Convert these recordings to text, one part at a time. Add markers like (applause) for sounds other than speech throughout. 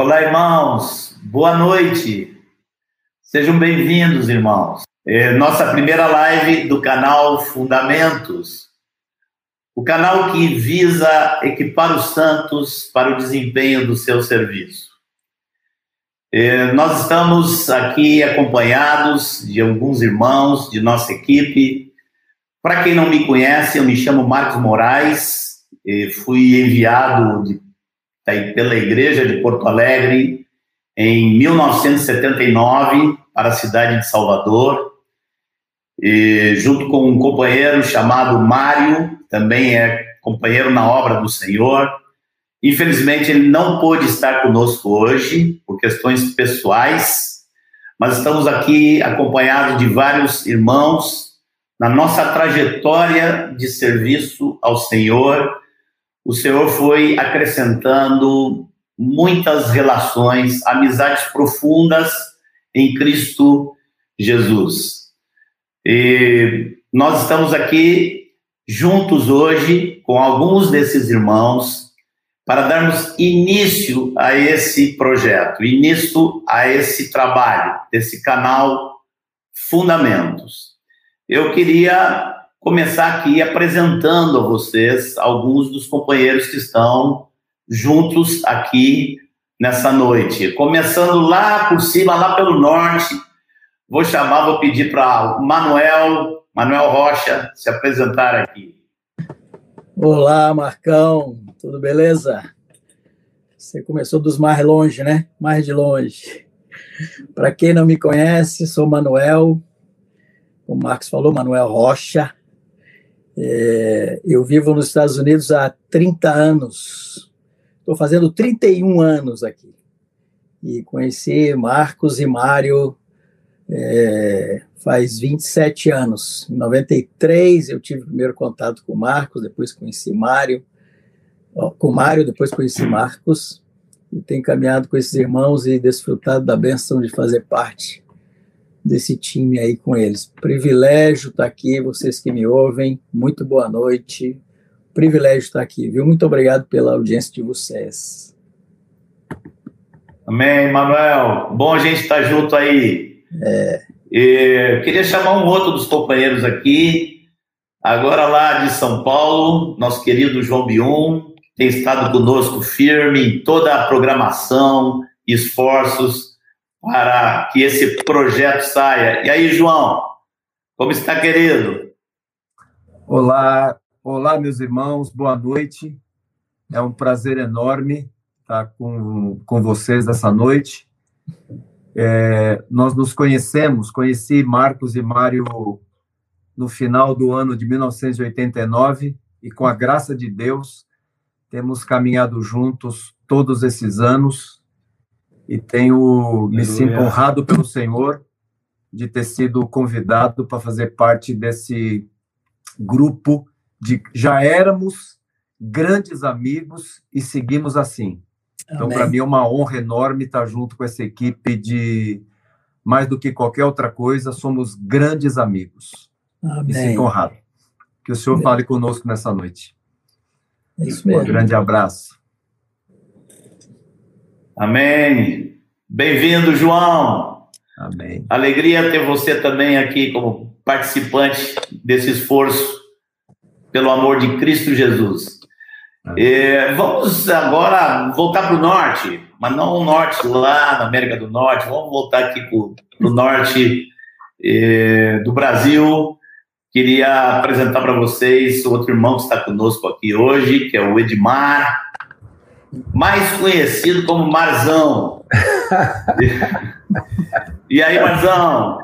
Olá, irmãos. Boa noite. Sejam bem-vindos, irmãos. É nossa primeira live do canal Fundamentos, o canal que visa equipar os santos para o desempenho do seu serviço. É, nós estamos aqui acompanhados de alguns irmãos de nossa equipe. Para quem não me conhece, eu me chamo Marcos Moraes, fui enviado de, pela Igreja de Porto Alegre em 1979 para a cidade de Salvador, junto com um companheiro chamado Mário, também é companheiro na obra do Senhor. Infelizmente, ele não pôde estar conosco hoje, por questões pessoais, mas estamos aqui acompanhados de vários irmãos na nossa trajetória de serviço ao Senhor o Senhor foi acrescentando muitas relações, amizades profundas em Cristo Jesus. E nós estamos aqui juntos hoje com alguns desses irmãos para darmos início a esse projeto, início a esse trabalho, desse canal Fundamentos. Eu queria começar aqui apresentando a vocês alguns dos companheiros que estão juntos aqui nessa noite. Começando lá por cima, lá pelo norte, vou chamar, vou pedir para Manuel, Manuel Rocha, se apresentar aqui. Olá, Marcão, tudo beleza? Você começou dos mais longe, né? Mais de longe. Para quem não me conhece, sou Manuel, o Marcos falou, Manuel Rocha, é, eu vivo nos Estados Unidos há 30 anos. Estou fazendo 31 anos aqui. E conheci Marcos e Mário é, faz 27 anos. Em 93 eu tive o primeiro contato com Marcos, depois conheci Mário. Com Mário, depois conheci Marcos. E tenho caminhado com esses irmãos e desfrutado da benção de fazer parte desse time aí com eles. Privilégio estar tá aqui, vocês que me ouvem, muito boa noite. Privilégio estar tá aqui, viu? Muito obrigado pela audiência de vocês. Amém, Manuel. Bom a gente estar junto aí. É. E queria chamar um outro dos companheiros aqui, agora lá de São Paulo, nosso querido João Bion, tem estado conosco firme em toda a programação, esforços para que esse projeto saia. E aí, João, como está, querido? Olá, olá, meus irmãos, boa noite. É um prazer enorme estar com, com vocês essa noite. É, nós nos conhecemos, conheci Marcos e Mário no final do ano de 1989 e, com a graça de Deus, temos caminhado juntos todos esses anos e tenho me sinto honrado pelo Senhor de ter sido convidado para fazer parte desse grupo de já éramos grandes amigos e seguimos assim. Então, para mim é uma honra enorme estar junto com essa equipe de mais do que qualquer outra coisa, somos grandes amigos. Amém. Me sinto honrado. Que o Senhor Amém. fale conosco nessa noite. Isso mesmo. Um grande abraço. Amém. Bem-vindo, João. Amém. Alegria ter você também aqui como participante desse esforço pelo amor de Cristo Jesus. É, vamos agora voltar para o norte, mas não o norte lá na América do Norte, vamos voltar aqui para o norte é, do Brasil. Queria apresentar para vocês outro irmão que está conosco aqui hoje, que é o Edmar mais conhecido como Marzão. (laughs) e aí, Marzão?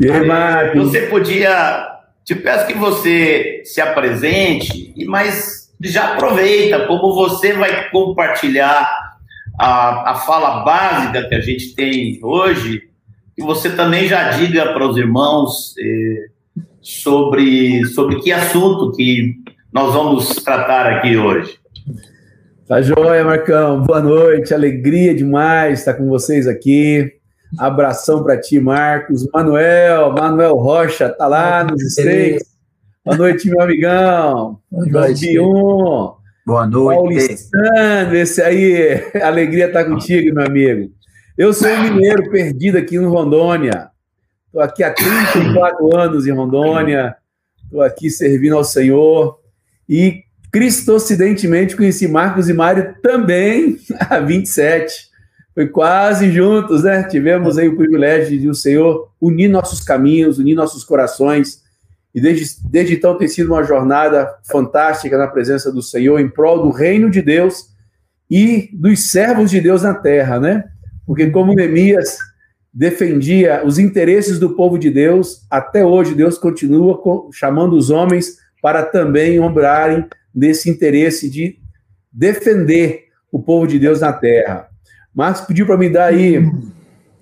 E aí, Marcos? Você podia. Te peço que você se apresente, mas já aproveita, como você vai compartilhar a, a fala básica que a gente tem hoje, e você também já diga para os irmãos eh, sobre, sobre que assunto que nós vamos tratar aqui hoje. Tá joia, Marcão. Boa noite. Alegria demais estar com vocês aqui. Abração para ti, Marcos. Manuel, Manuel Rocha, tá lá nos estreios. Boa noite, meu amigão. Boa noite. Boa noite. Paulistano, esse aí, (laughs) alegria estar contigo, meu amigo. Eu sou um mineiro perdido aqui em Rondônia. Estou aqui há 34 anos em Rondônia. Estou aqui servindo ao Senhor. E cristocidentemente conheci Marcos e Mário também (laughs) há 27. Foi quase juntos, né? Tivemos aí o privilégio de o Senhor unir nossos caminhos, unir nossos corações. E desde, desde então tem sido uma jornada fantástica na presença do Senhor, em prol do reino de Deus e dos servos de Deus na terra, né? Porque como Neemias defendia os interesses do povo de Deus, até hoje Deus continua chamando os homens para também obrarem nesse interesse de defender o povo de Deus na terra. Marcos pediu para me dar aí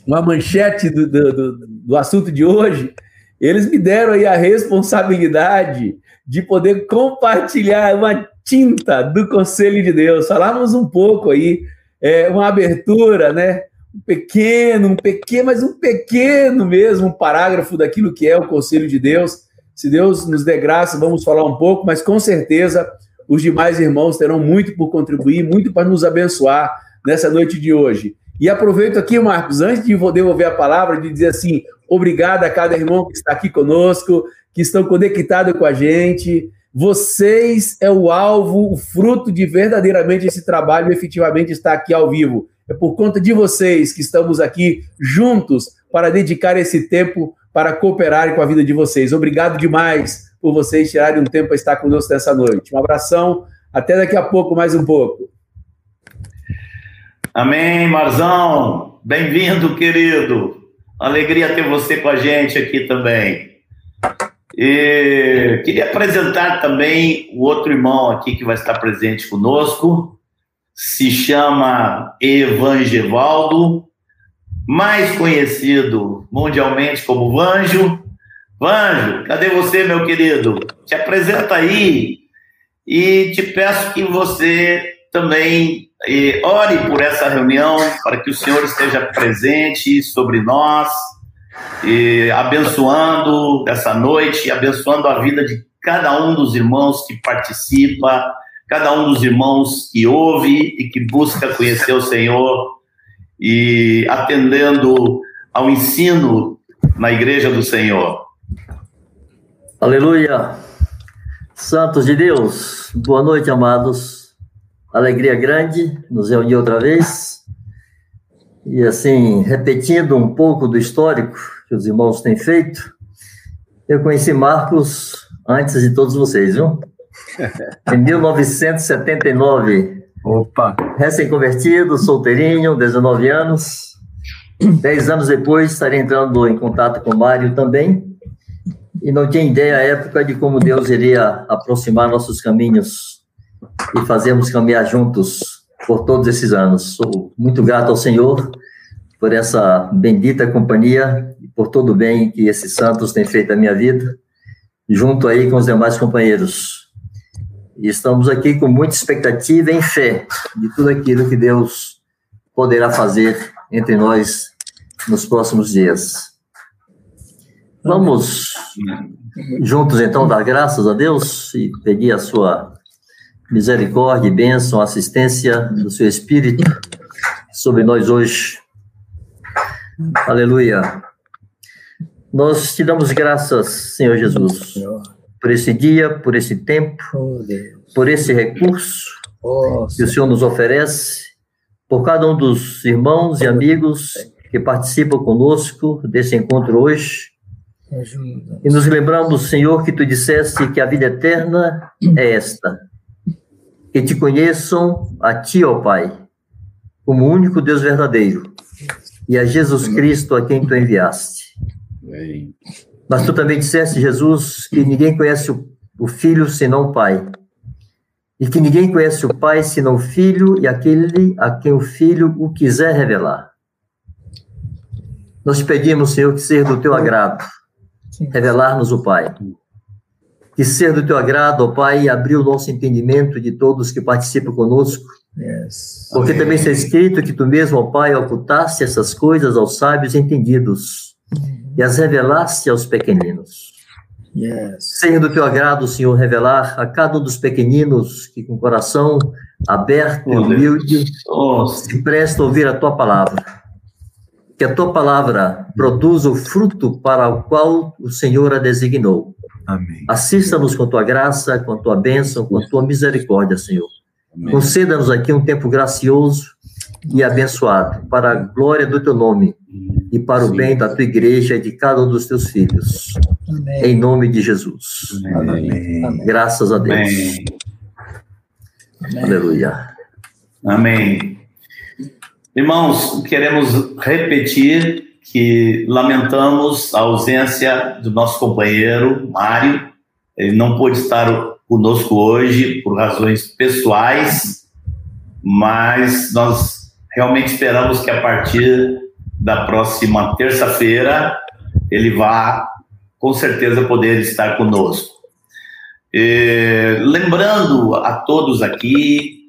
uma manchete do, do, do, assunto de hoje. Eles me deram aí a responsabilidade de poder compartilhar uma tinta do Conselho de Deus. Falamos um pouco aí, é, uma abertura, né? Um pequeno, um pequeno, mas um pequeno mesmo, um parágrafo daquilo que é o Conselho de Deus. Se Deus nos der graça, vamos falar um pouco, mas com certeza os demais irmãos terão muito por contribuir, muito para nos abençoar nessa noite de hoje. E aproveito aqui, Marcos, antes de devolver a palavra, de dizer assim: obrigado a cada irmão que está aqui conosco, que estão conectados com a gente. Vocês é o alvo, o fruto de verdadeiramente esse trabalho efetivamente estar aqui ao vivo. É por conta de vocês que estamos aqui juntos para dedicar esse tempo para cooperarem com a vida de vocês. Obrigado demais por vocês tirarem um tempo para estar conosco nessa noite. Um abração, até daqui a pouco, mais um pouco. Amém, Marzão. Bem-vindo, querido. Alegria ter você com a gente aqui também. E queria apresentar também o outro irmão aqui que vai estar presente conosco. Se chama Evangevaldo, mais conhecido mundialmente como Vanjo. Vanjo, cadê você, meu querido? Te apresenta aí e te peço que você também eh, ore por essa reunião, para que o Senhor esteja presente sobre nós, abençoando essa noite, abençoando a vida de cada um dos irmãos que participa, cada um dos irmãos que ouve e que busca conhecer o Senhor e atendendo ao ensino na igreja do Senhor. Aleluia! Santos de Deus, boa noite, amados. Alegria grande nos reunir outra vez. E assim, repetindo um pouco do histórico que os irmãos têm feito, eu conheci Marcos antes de todos vocês, viu? (laughs) Em 1979. Opa! Recém-convertido, solteirinho, 19 anos. Dez anos depois, estarei entrando em contato com o Mário também e não tinha ideia à época de como Deus iria aproximar nossos caminhos e fazermos caminhar juntos por todos esses anos. Sou muito grato ao Senhor por essa bendita companhia e por todo o bem que esses santos têm feito na minha vida, junto aí com os demais companheiros. E estamos aqui com muita expectativa e fé de tudo aquilo que Deus poderá fazer entre nós nos próximos dias. Vamos juntos então dar graças a Deus e pedir a sua misericórdia, bênção, assistência do seu Espírito sobre nós hoje. Aleluia. Nós te damos graças, Senhor Jesus, por esse dia, por esse tempo, por esse recurso que o Senhor nos oferece, por cada um dos irmãos e amigos que participam conosco desse encontro hoje. E nos lembramos, Senhor, que tu disseste que a vida eterna é esta: que te conheçam a ti, ó Pai, como único Deus verdadeiro, e a Jesus Cristo a quem tu enviaste. Mas tu também disseste, Jesus, que ninguém conhece o, o Filho senão o Pai, e que ninguém conhece o Pai senão o Filho e aquele a quem o Filho o quiser revelar. Nós te pedimos, Senhor, que seja do teu agrado revelar-nos o Pai. Que ser do teu agrado, ó Pai, abrir o nosso entendimento de todos que participam conosco. Yes. Porque Amém. também está escrito que tu mesmo, ó Pai, ocultaste essas coisas aos sábios entendidos uhum. e as revelaste aos pequeninos. Yes. Seja do teu agrado, Senhor, revelar a cada um dos pequeninos que com o coração aberto e humilde oh. se presta a ouvir a tua palavra. Que a tua palavra produza o fruto para o qual o Senhor a designou. Amém. Assista-nos com tua graça, com a tua bênção, com a tua misericórdia, Senhor. Conceda-nos aqui um tempo gracioso e abençoado, para a glória do teu nome e para o bem da tua igreja e de cada um dos teus filhos. Amém. Em nome de Jesus. Amém. Graças a Deus. Amém. Aleluia. Amém. Irmãos, queremos repetir que lamentamos a ausência do nosso companheiro Mário. Ele não pôde estar conosco hoje por razões pessoais, mas nós realmente esperamos que a partir da próxima terça-feira ele vá com certeza poder estar conosco. E, lembrando a todos aqui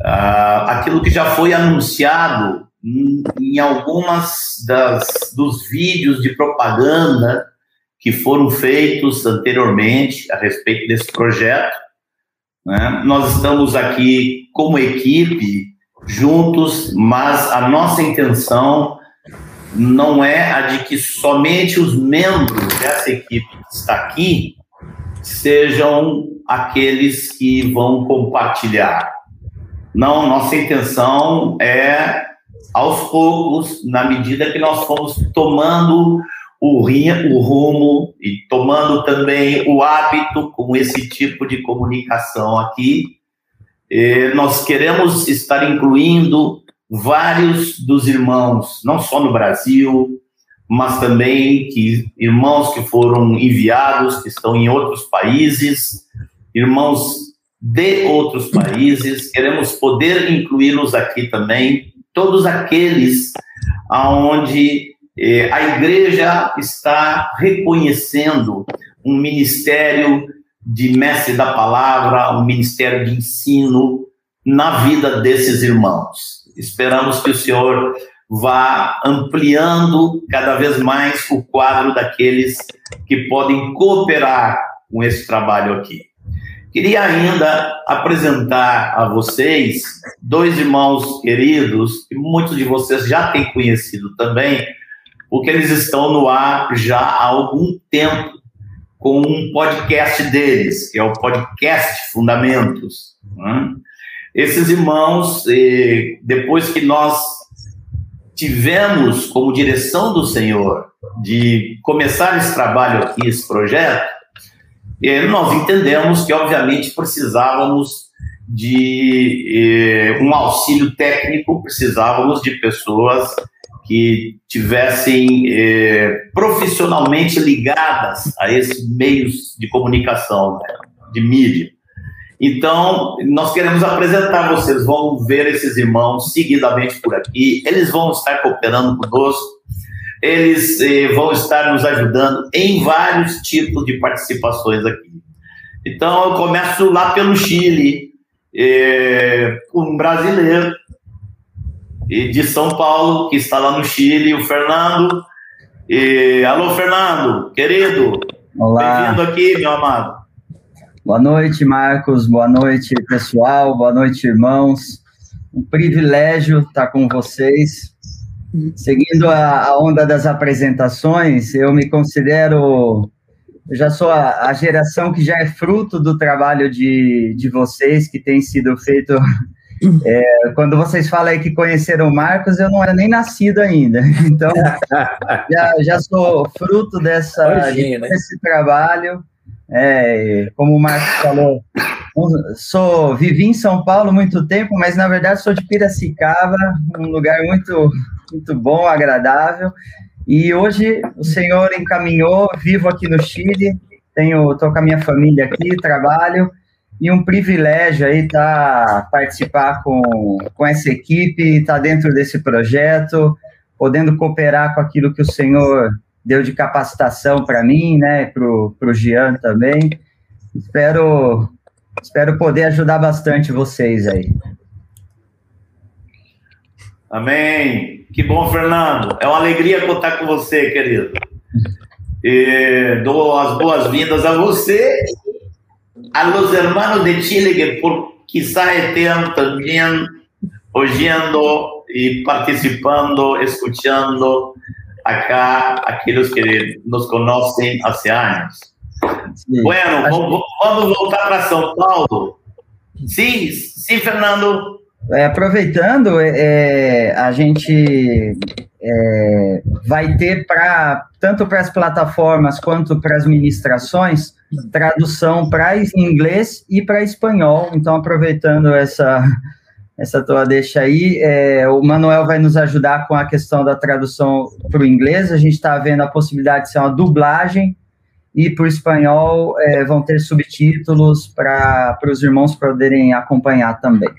uh, aquilo que já foi anunciado em, em algumas das, dos vídeos de propaganda que foram feitos anteriormente a respeito desse projeto. Né? Nós estamos aqui como equipe juntos, mas a nossa intenção não é a de que somente os membros dessa equipe que está aqui sejam aqueles que vão compartilhar. Não, nossa intenção é, aos poucos, na medida que nós fomos tomando o, o rumo e tomando também o hábito com esse tipo de comunicação aqui, nós queremos estar incluindo vários dos irmãos, não só no Brasil, mas também que irmãos que foram enviados, que estão em outros países, irmãos de outros países, queremos poder incluí-los aqui também, todos aqueles aonde eh, a igreja está reconhecendo um ministério de mestre da palavra, um ministério de ensino na vida desses irmãos. Esperamos que o Senhor vá ampliando cada vez mais o quadro daqueles que podem cooperar com esse trabalho aqui. Queria ainda apresentar a vocês dois irmãos queridos, que muitos de vocês já têm conhecido também, porque eles estão no ar já há algum tempo com um podcast deles, que é o podcast Fundamentos. Né? Esses irmãos, eh, depois que nós tivemos como direção do Senhor de começar esse trabalho aqui, esse projeto, eh, nós entendemos que, obviamente, precisávamos de eh, um auxílio técnico, precisávamos de pessoas que tivessem profissionalmente ligadas a esses meios de comunicação, né, de mídia. Então, nós queremos apresentar vocês, vão ver esses irmãos seguidamente por aqui, eles vão estar cooperando conosco, eles eh, vão estar nos ajudando em vários tipos de participações aqui. Então, eu começo lá pelo Chile, eh, um brasileiro de São Paulo, que está lá no Chile, o Fernando. alô, Fernando, querido, bem-vindo aqui, meu amado. Boa noite, Marcos. Boa noite, pessoal. Boa noite, irmãos. Um privilégio estar com vocês. Seguindo a, a onda das apresentações, eu me considero. Eu já sou a, a, geração que já é fruto do trabalho de, de vocês, que tem sido feito. É, quando vocês falam aí que conheceram o Marcos, eu não era nem nascido ainda. (laughs) Então, já, já sou fruto dessa, Imagina, desse trabalho. É, como o Marcos falou, sou vivi em São Paulo muito tempo, mas na verdade sou de Piracicaba, um lugar muito muito bom, agradável. E hoje o Senhor encaminhou, vivo aqui no Chile, tenho tô com a minha família aqui, trabalho e um privilégio aí tá, participar com, com essa equipe, estar tá dentro desse projeto, podendo cooperar com aquilo que o Senhor deu de capacitação para mim, né, para o Jean também. Espero, espero poder ajudar bastante vocês aí. Amém. Que bom, Fernando. É uma alegria contar com você, querido. Eh, dou as boas-vindas a você, a los hermanos de Chile que por quizá estén también oyendo y participando, escuchando acá aqueles que nos conhecem há anos. Sim. Bueno, vamos, vamos voltar para São Paulo. Sim, sim, Fernando. É, aproveitando, é a gente é, vai ter para tanto para as plataformas quanto para as ministrações tradução para inglês e para espanhol. Então, aproveitando essa essa tua deixa aí. É, o Manuel vai nos ajudar com a questão da tradução para o inglês. A gente está vendo a possibilidade de ser uma dublagem e para o espanhol é, vão ter subtítulos para os irmãos poderem acompanhar também.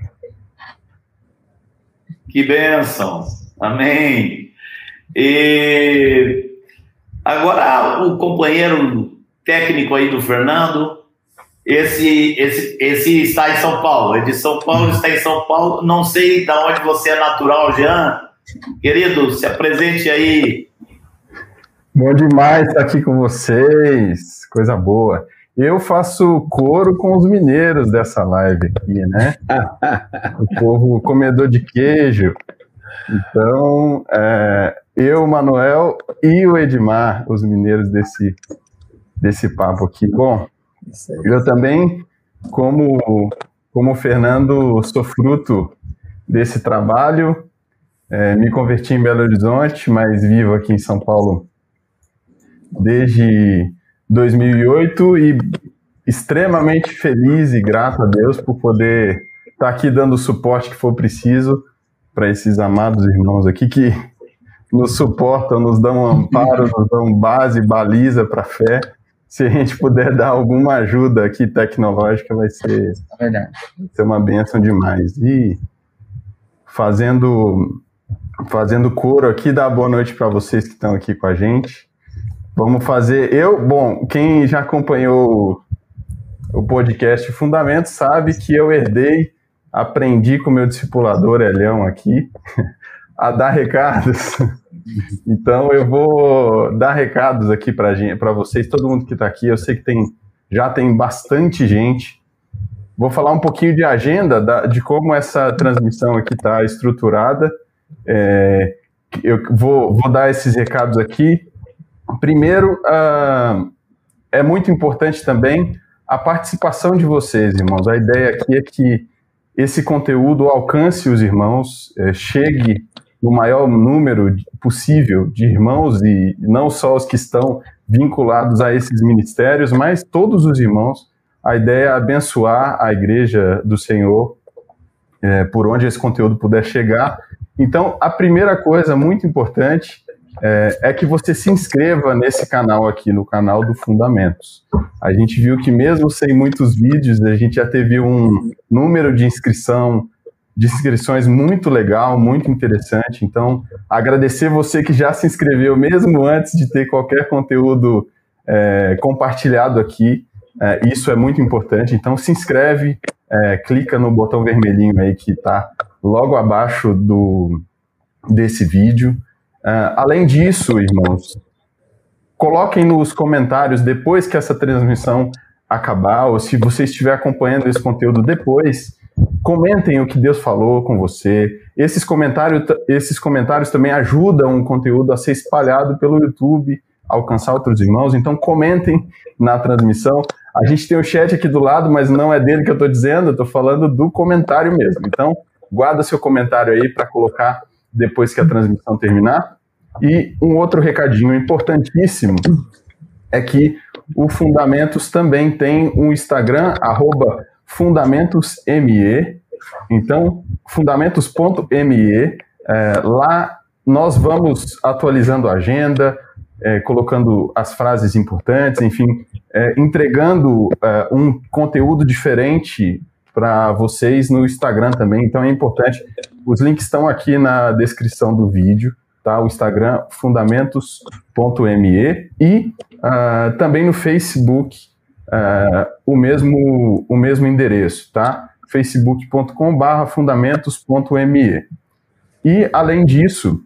Que bênção! Amém! E agora o companheiro técnico aí do Fernando, esse, esse, esse está em São Paulo, é de São Paulo, está em São Paulo. Não sei de onde você é natural, Jean. Querido, se apresente aí. Bom demais estar aqui com vocês, coisa boa. Eu faço coro com os mineiros dessa live aqui, né? (laughs) o povo comedor de queijo. Então, é, eu, Manuel e o Edmar, os mineiros desse, desse papo aqui. Bom, eu também, como, como o Fernando, sou fruto desse trabalho. É, me converti em Belo Horizonte, mas vivo aqui em São Paulo desde 2008 e extremamente feliz e grato a Deus por poder estar aqui dando o suporte que for preciso para esses amados irmãos aqui que nos suportam, nos dão amparo, (laughs) nos dão base, baliza para a fé se a gente puder dar alguma ajuda aqui tecnológica, vai ser, é vai ser uma benção demais. E fazendo, fazendo coro aqui, dá boa noite para vocês que estão aqui com a gente. Vamos fazer. Eu, bom, quem já acompanhou o podcast Fundamentos sabe que eu herdei, aprendi com meu discipulador Elhão aqui (laughs) a dar recados. (laughs) Então eu vou dar recados aqui para vocês, todo mundo que está aqui. Eu sei que tem já tem bastante gente. Vou falar um pouquinho de agenda, da, de como essa transmissão aqui está estruturada. É, eu vou, vou dar esses recados aqui. Primeiro, uh, é muito importante também a participação de vocês, irmãos. A ideia aqui é que esse conteúdo alcance os irmãos, é, chegue no maior número possível de irmãos e não só os que estão vinculados a esses ministérios, mas todos os irmãos. A ideia é abençoar a igreja do Senhor é, por onde esse conteúdo puder chegar. Então, a primeira coisa muito importante é, é, que você se inscreva nesse canal aqui, no canal do Fundamentos. A gente viu que mesmo sem muitos vídeos, a gente já teve um número de inscrição de inscrições muito legal, muito interessante. Então, agradecer você que já se inscreveu, mesmo antes de ter qualquer conteúdo é, compartilhado aqui. É, isso é muito importante. Então, se inscreve, é, clica no botão vermelhinho aí que está logo abaixo do, desse vídeo. É, além disso, irmãos, coloquem nos comentários depois que essa transmissão acabar, ou se você estiver acompanhando esse conteúdo depois, Comentem o que Deus falou com você. Esses comentários, esses comentários também ajudam o conteúdo a ser espalhado pelo YouTube, alcançar outros irmãos. Então, comentem na transmissão. A gente tem o chat aqui do lado, mas não é dele que eu estou dizendo, eu estou falando do comentário mesmo. Então, guarda seu comentário aí para colocar depois que a transmissão terminar. E um outro recadinho importantíssimo é que o Fundamentos também tem um Instagram, arroba Fundamentos ME. Então, fundamentos.me, é, lá nós vamos atualizando a agenda, é, colocando as frases importantes, enfim, é, entregando é, um conteúdo diferente para vocês no Instagram também. Então é importante. Os links estão aqui na descrição do vídeo, tá? O Instagram fundamentos.me e uh, também no Facebook uh, o, mesmo, o mesmo endereço, tá? facebook.com.br fundamentos.me. E, além disso,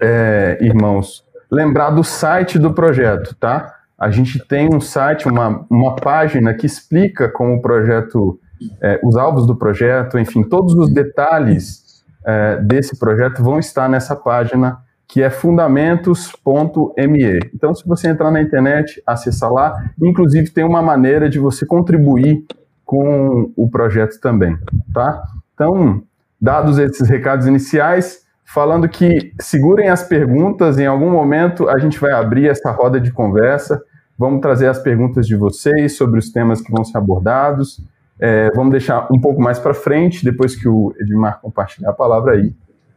é, irmãos, lembrar do site do projeto, tá? A gente tem um site, uma, uma página que explica como o projeto, é, os alvos do projeto, enfim, todos os detalhes é, desse projeto vão estar nessa página que é fundamentos.me. Então, se você entrar na internet, acessa lá. Inclusive, tem uma maneira de você contribuir com o projeto também, tá? Então, dados esses recados iniciais, falando que segurem as perguntas, em algum momento a gente vai abrir essa roda de conversa, vamos trazer as perguntas de vocês sobre os temas que vão ser abordados, é, vamos deixar um pouco mais para frente, depois que o Edmar compartilhar a palavra aí.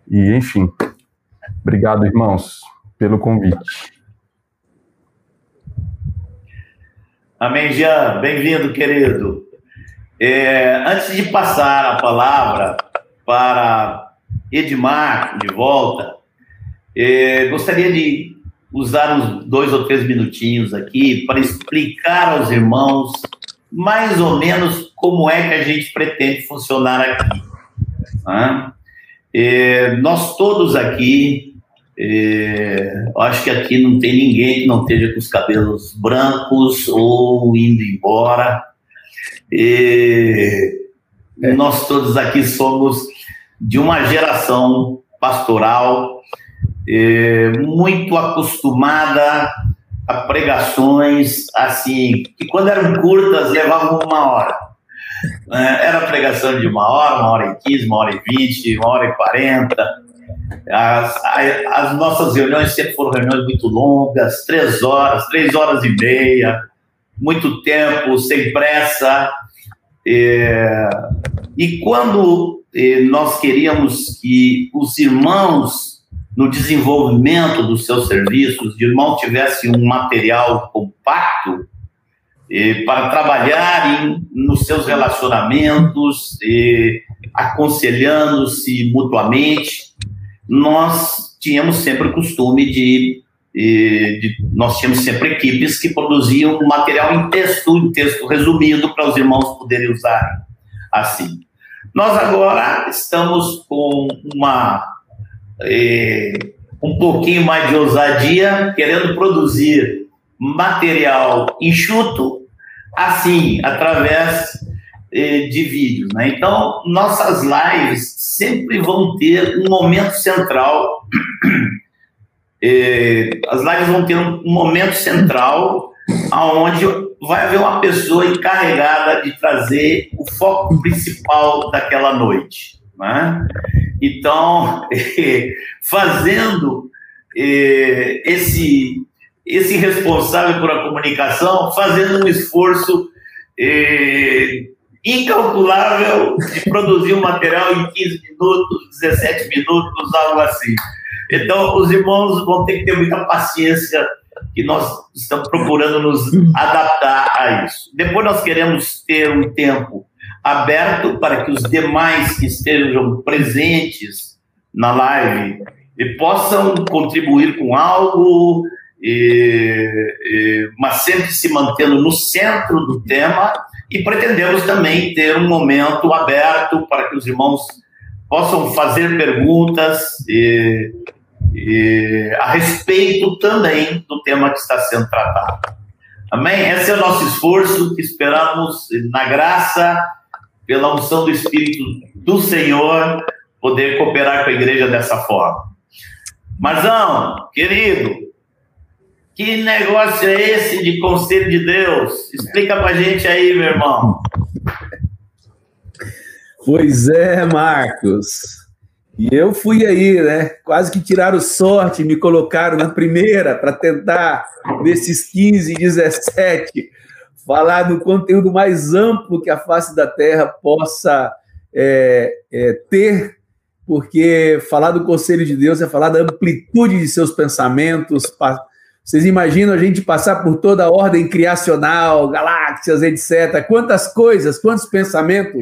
E, enfim, Obrigado, irmãos, pelo convite. Amém, Jean. Bem-vindo, querido. É, antes de passar a palavra para Edmar, de volta, é, gostaria de usar uns dois ou três minutinhos aqui para explicar aos irmãos mais ou menos como é que a gente pretende funcionar aqui. Né? É, nós todos aqui, é, acho que aqui não tem ninguém que não esteja com os cabelos brancos ou indo embora. É, nós todos aqui somos de uma geração pastoral é, muito acostumada a pregações assim, que quando eram curtas levavam uma hora. É, era pregação de uma hora, uma hora e quinze, uma hora e vinte, uma hora e quarenta. As, as, nossas reuniões sempre foram reuniões muito longas, três horas, três horas e meia, muito tempo, sem pressa. É, e quando é, nós queríamos que os irmãos, no desenvolvimento dos seus serviços, de irmão tivesse um material compacto, para trabalhar em, nos seus relacionamentos, aconselhando-se mutuamente. Nós tínhamos sempre o costume de, de, nós tínhamos sempre equipes que produziam material em texto, em texto resumido para os irmãos poderem usar assim. Nós agora estamos com uma um pouquinho mais de ousadia, querendo produzir material enxuto, assim, através eh, de vídeos. Né? Então, nossas lives sempre vão ter um momento central. (clears throat) eh, as lives vão ter um momento central aonde vai haver uma pessoa encarregada de trazer o foco principal daquela noite. Né? Então, (laughs) fazendo eh, esse esse responsável por a comunicação fazendo um esforço eh, incalculável de produzir um material em 15 minutos, 17 minutos, algo assim. Então, os irmãos vão ter que ter muita paciência que nós estamos procurando nos adaptar a isso. Depois nós queremos ter um tempo aberto para que os demais que estejam presentes na live possam contribuir com algo, e, e, mas sempre se mantendo no centro do tema e pretendemos também ter um momento aberto para que os irmãos possam fazer perguntas e, e, a respeito também do tema que está sendo tratado. Amém? Esse é o nosso esforço que esperamos, na graça, pela unção do Espírito do Senhor, poder cooperar com a igreja dessa forma. Marzão, querido, que negócio é esse de conselho de Deus? Explica pra gente aí, meu irmão. Pois é, Marcos. E eu fui aí, né? Quase que tiraram sorte, me colocaram na primeira para tentar, nesses 15, 17, falar do conteúdo mais amplo que a face da Terra possa é, é, ter, porque falar do conselho de Deus é falar da amplitude de seus pensamentos, vocês imaginam a gente passar por toda a ordem criacional, galáxias, etc. Quantas coisas, quantos pensamentos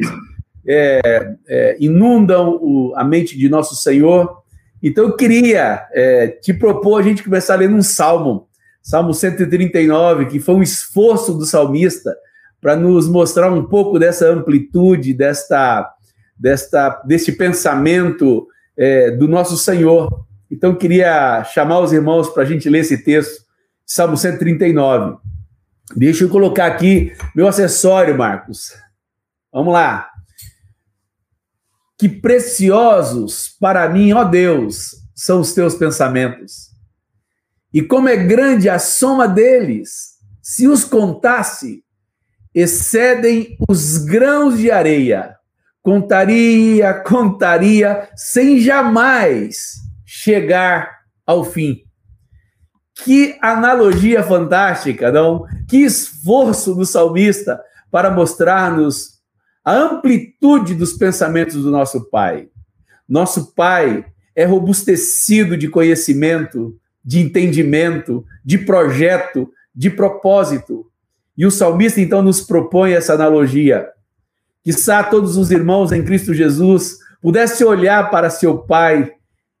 é, é, inundam o, a mente de nosso Senhor. Então, eu queria é, te propor a gente começar lendo um salmo, Salmo 139, que foi um esforço do salmista para nos mostrar um pouco dessa amplitude, desta, desta, desse pensamento é, do nosso Senhor. Então, queria chamar os irmãos para a gente ler esse texto, Salmo 139. Deixa eu colocar aqui meu acessório, Marcos. Vamos lá. Que preciosos para mim, ó Deus, são os teus pensamentos. E como é grande a soma deles, se os contasse, excedem os grãos de areia. Contaria, contaria, sem jamais chegar ao fim. Que analogia fantástica, não? Que esforço do salmista para mostrar-nos a amplitude dos pensamentos do nosso Pai. Nosso Pai é robustecido de conhecimento, de entendimento, de projeto, de propósito. E o salmista então nos propõe essa analogia. Quizá todos os irmãos em Cristo Jesus pudessem olhar para seu Pai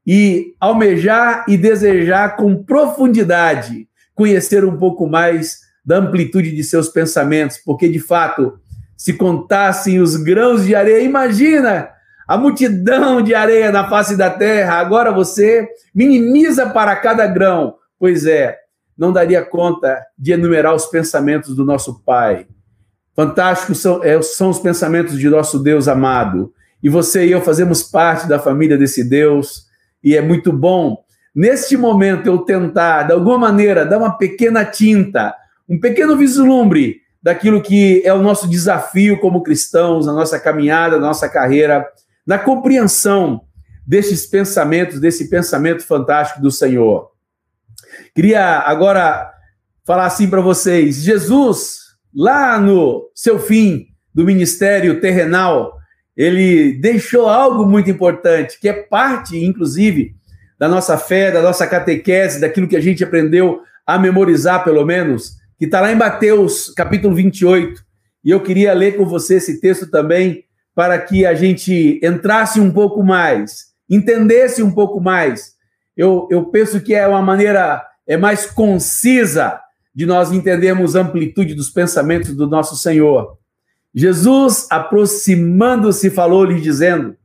e almejar e desejar com profundidade conhecer um pouco mais da amplitude de seus pensamentos, porque de fato, se contassem os grãos de areia, imagina a multidão de areia na face da terra, agora você minimiza para cada grão. Pois é, não daria conta de enumerar os pensamentos do nosso Pai. Fantásticos são, é, são os pensamentos de nosso Deus amado. E você e eu fazemos parte da família desse Deus e é muito bom, neste momento, eu tentar, de alguma maneira, dar uma pequena tinta, um pequeno vislumbre daquilo que é o nosso desafio como cristãos, na nossa caminhada, na nossa carreira, na compreensão destes pensamentos, desse pensamento fantástico do Senhor. Queria agora falar assim para vocês: Jesus, lá no seu fim do ministério terrenal, ele deixou algo muito importante, que é parte, inclusive, da nossa fé, da nossa catequese, daquilo que a gente aprendeu a memorizar, pelo menos, que está lá em Mateus, capítulo 28. E eu queria ler com você esse texto também, para que a gente entrasse um pouco mais, entendesse um pouco mais. Eu, eu penso que é uma maneira é mais concisa de nós entendermos a amplitude dos pensamentos do nosso Senhor. Jesus, aproximando-se, falou-lhe, dizendo: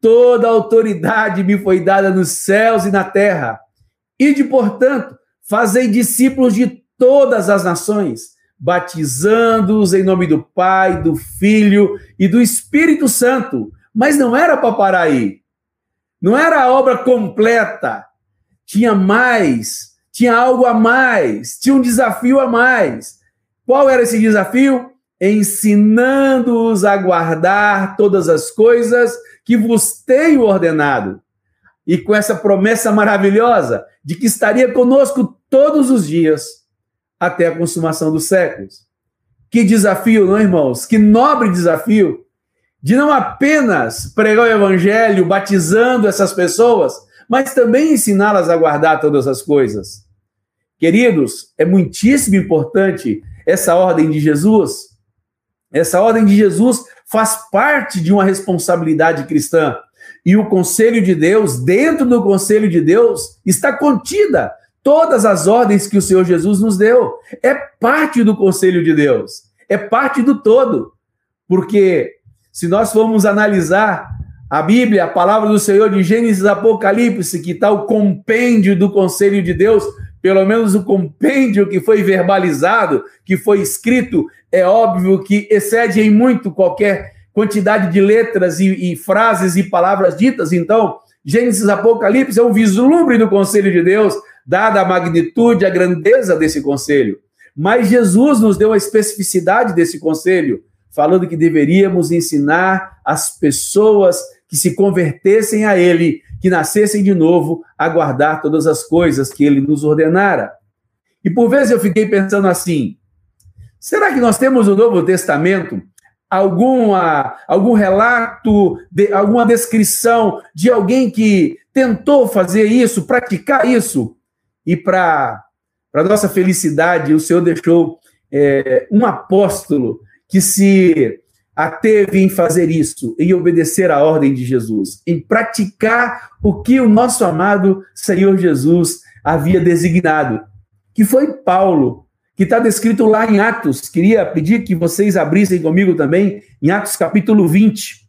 Toda autoridade me foi dada nos céus e na terra. E de, portanto, fazei discípulos de todas as nações, batizando-os em nome do Pai, do Filho e do Espírito Santo. Mas não era para parar aí. Não era a obra completa. Tinha mais, tinha algo a mais, tinha um desafio a mais. Qual era esse desafio? Ensinando-os a guardar todas as coisas que vos tenho ordenado. E com essa promessa maravilhosa de que estaria conosco todos os dias até a consumação dos séculos. Que desafio, não, irmãos? Que nobre desafio de não apenas pregar o evangelho batizando essas pessoas, mas também ensiná-las a guardar todas as coisas. Queridos, é muitíssimo importante essa ordem de Jesus essa ordem de Jesus faz parte de uma responsabilidade cristã. E o conselho de Deus, dentro do conselho de Deus, está contida todas as ordens que o Senhor Jesus nos deu. É parte do conselho de Deus, é parte do todo. Porque se nós formos analisar a Bíblia, a palavra do Senhor de Gênesis Apocalipse, que está o compêndio do conselho de Deus, pelo menos o compêndio que foi verbalizado, que foi escrito, é óbvio que excede em muito qualquer quantidade de letras e, e frases e palavras ditas. Então, Gênesis Apocalipse é um vislumbre do conselho de Deus, dada a magnitude, a grandeza desse conselho. Mas Jesus nos deu a especificidade desse conselho, falando que deveríamos ensinar as pessoas que se convertessem a Ele que nascessem de novo a guardar todas as coisas que ele nos ordenara. E por vezes eu fiquei pensando assim: será que nós temos no Novo Testamento alguma, algum relato, de, alguma descrição de alguém que tentou fazer isso, praticar isso? E para nossa felicidade, o Senhor deixou é, um apóstolo que se ateve em fazer isso, em obedecer à ordem de Jesus, em praticar o que o nosso amado Senhor Jesus havia designado, que foi Paulo, que está descrito lá em Atos. Queria pedir que vocês abrissem comigo também, em Atos capítulo 20.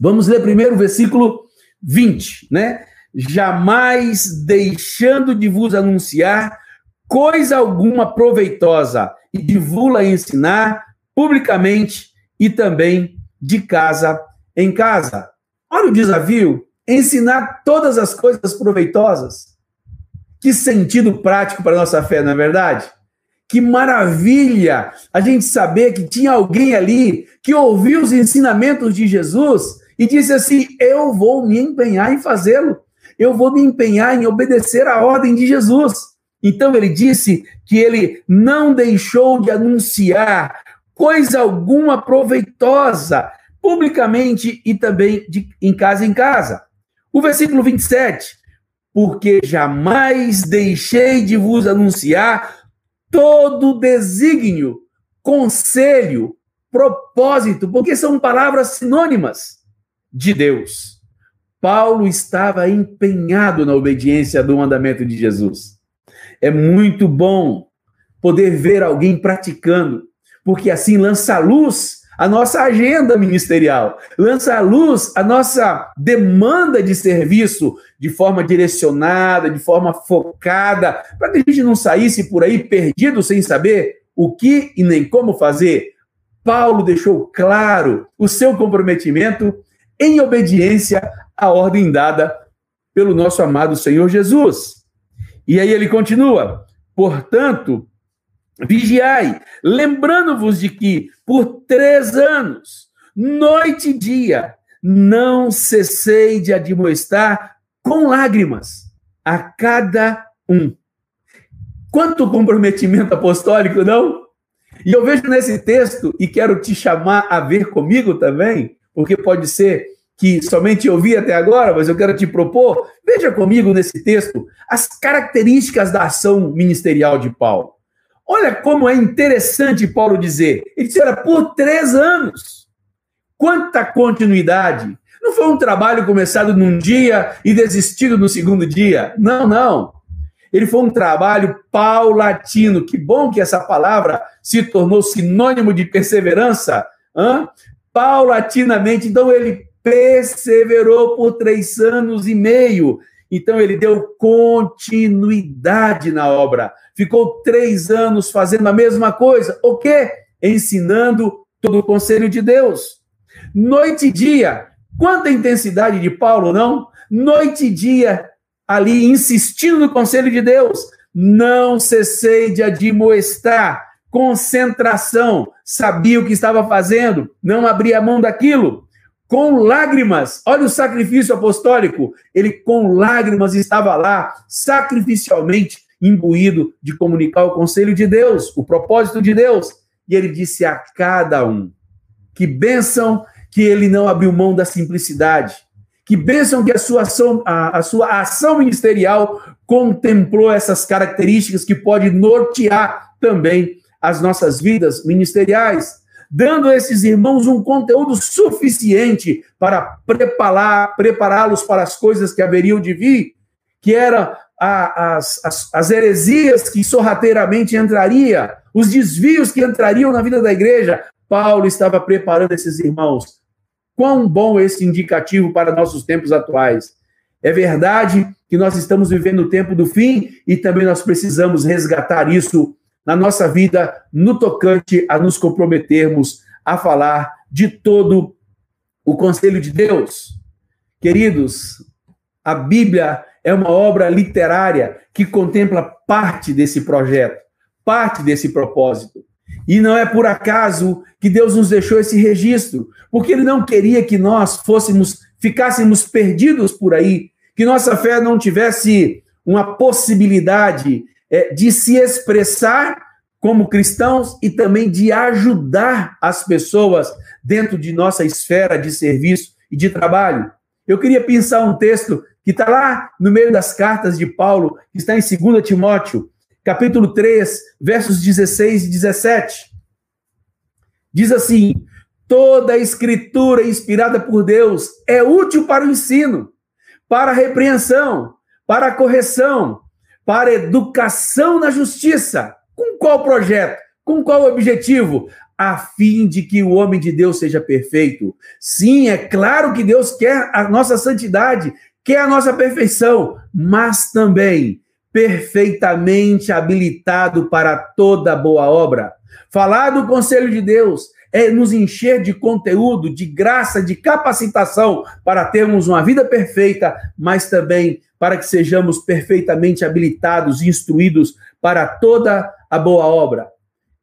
Vamos ler primeiro o versículo 20, né? jamais deixando de vos anunciar coisa alguma proveitosa e de vos ensinar publicamente e também de casa em casa. Olha o desafio: ensinar todas as coisas proveitosas. Que sentido prático para a nossa fé, não é verdade? Que maravilha a gente saber que tinha alguém ali que ouviu os ensinamentos de Jesus e disse assim: Eu vou me empenhar em fazê-lo, eu vou me empenhar em obedecer a ordem de Jesus. Então ele disse que ele não deixou de anunciar coisa alguma proveitosa, publicamente e também de, em casa em casa. O versículo 27, porque jamais deixei de vos anunciar todo desígnio, conselho, propósito, porque são palavras sinônimas de Deus. Paulo estava empenhado na obediência do mandamento de Jesus. É muito bom poder ver alguém praticando, porque assim lança luz a nossa agenda ministerial, lança à luz a nossa demanda de serviço de forma direcionada, de forma focada, para que a gente não saísse por aí perdido sem saber o que e nem como fazer. Paulo deixou claro o seu comprometimento em obediência à ordem dada pelo nosso amado Senhor Jesus. E aí ele continua: portanto, Vigiai, lembrando-vos de que por três anos, noite e dia, não cessei de admoestar com lágrimas a cada um. Quanto comprometimento apostólico, não? E eu vejo nesse texto, e quero te chamar a ver comigo também, porque pode ser que somente eu vi até agora, mas eu quero te propor, veja comigo nesse texto as características da ação ministerial de Paulo. Olha como é interessante Paulo dizer. Ele disse: era por três anos. Quanta continuidade. Não foi um trabalho começado num dia e desistido no segundo dia. Não, não. Ele foi um trabalho paulatino. Que bom que essa palavra se tornou sinônimo de perseverança. Hã? Paulatinamente. Então, ele perseverou por três anos e meio. Então, ele deu continuidade na obra ficou três anos fazendo a mesma coisa. O quê? Ensinando todo o conselho de Deus. Noite e dia. Quanta intensidade de Paulo, não? Noite e dia ali insistindo no conselho de Deus. Não cessei de admoestar. Concentração. Sabia o que estava fazendo. Não abria mão daquilo com lágrimas. Olha o sacrifício apostólico. Ele com lágrimas estava lá, sacrificialmente imbuído de comunicar o conselho de Deus, o propósito de Deus. E ele disse a cada um: que bênção que ele não abriu mão da simplicidade. Que bênção que a sua ação, a, a sua ação ministerial contemplou essas características que pode nortear também as nossas vidas ministeriais, dando a esses irmãos um conteúdo suficiente para prepará-los para as coisas que haveriam de vir, que era a, as, as, as heresias que sorrateiramente entraria, os desvios que entrariam na vida da igreja, Paulo estava preparando esses irmãos. Quão bom esse indicativo para nossos tempos atuais. É verdade que nós estamos vivendo o tempo do fim e também nós precisamos resgatar isso na nossa vida, no tocante a nos comprometermos a falar de todo o conselho de Deus. Queridos, a Bíblia é uma obra literária que contempla parte desse projeto, parte desse propósito. E não é por acaso que Deus nos deixou esse registro, porque Ele não queria que nós fôssemos, ficássemos perdidos por aí, que nossa fé não tivesse uma possibilidade é, de se expressar como cristãos e também de ajudar as pessoas dentro de nossa esfera de serviço e de trabalho. Eu queria pensar um texto que está lá no meio das cartas de Paulo, que está em 2 Timóteo, capítulo 3, versos 16 e 17. Diz assim: toda a escritura inspirada por Deus é útil para o ensino, para a repreensão, para a correção, para educação na justiça. Com qual projeto? Com qual objetivo? A fim de que o homem de Deus seja perfeito. Sim, é claro que Deus quer a nossa santidade, que é a nossa perfeição, mas também perfeitamente habilitado para toda boa obra. Falar do conselho de Deus é nos encher de conteúdo, de graça, de capacitação para termos uma vida perfeita, mas também para que sejamos perfeitamente habilitados e instruídos para toda a boa obra.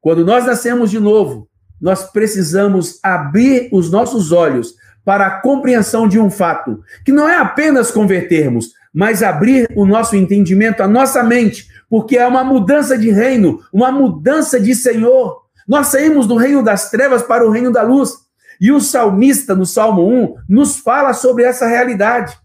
Quando nós nascemos de novo, nós precisamos abrir os nossos olhos para a compreensão de um fato, que não é apenas convertermos, mas abrir o nosso entendimento, a nossa mente, porque é uma mudança de reino, uma mudança de Senhor. Nós saímos do reino das trevas para o reino da luz. E o salmista, no Salmo 1, nos fala sobre essa realidade,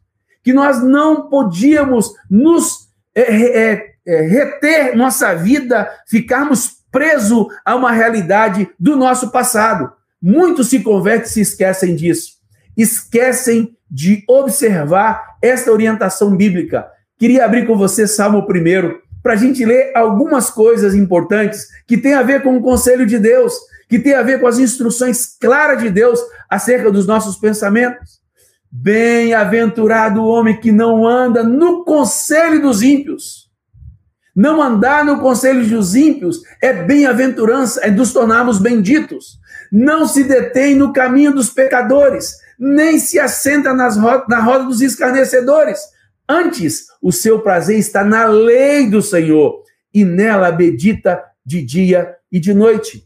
que nós não podíamos nos é, é, é, reter nossa vida, ficarmos presos a uma realidade do nosso passado. Muitos se convertem e se esquecem disso. Esquecem de observar esta orientação bíblica. Queria abrir com você Salmo 1 para a gente ler algumas coisas importantes que tem a ver com o conselho de Deus, que tem a ver com as instruções claras de Deus acerca dos nossos pensamentos. Bem-aventurado o homem que não anda no conselho dos ímpios. Não andar no conselho dos ímpios é bem-aventurança, é nos tornarmos benditos. Não se detém no caminho dos pecadores, nem se assenta nas na roda dos escarnecedores. Antes, o seu prazer está na lei do Senhor, e nela medita de dia e de noite.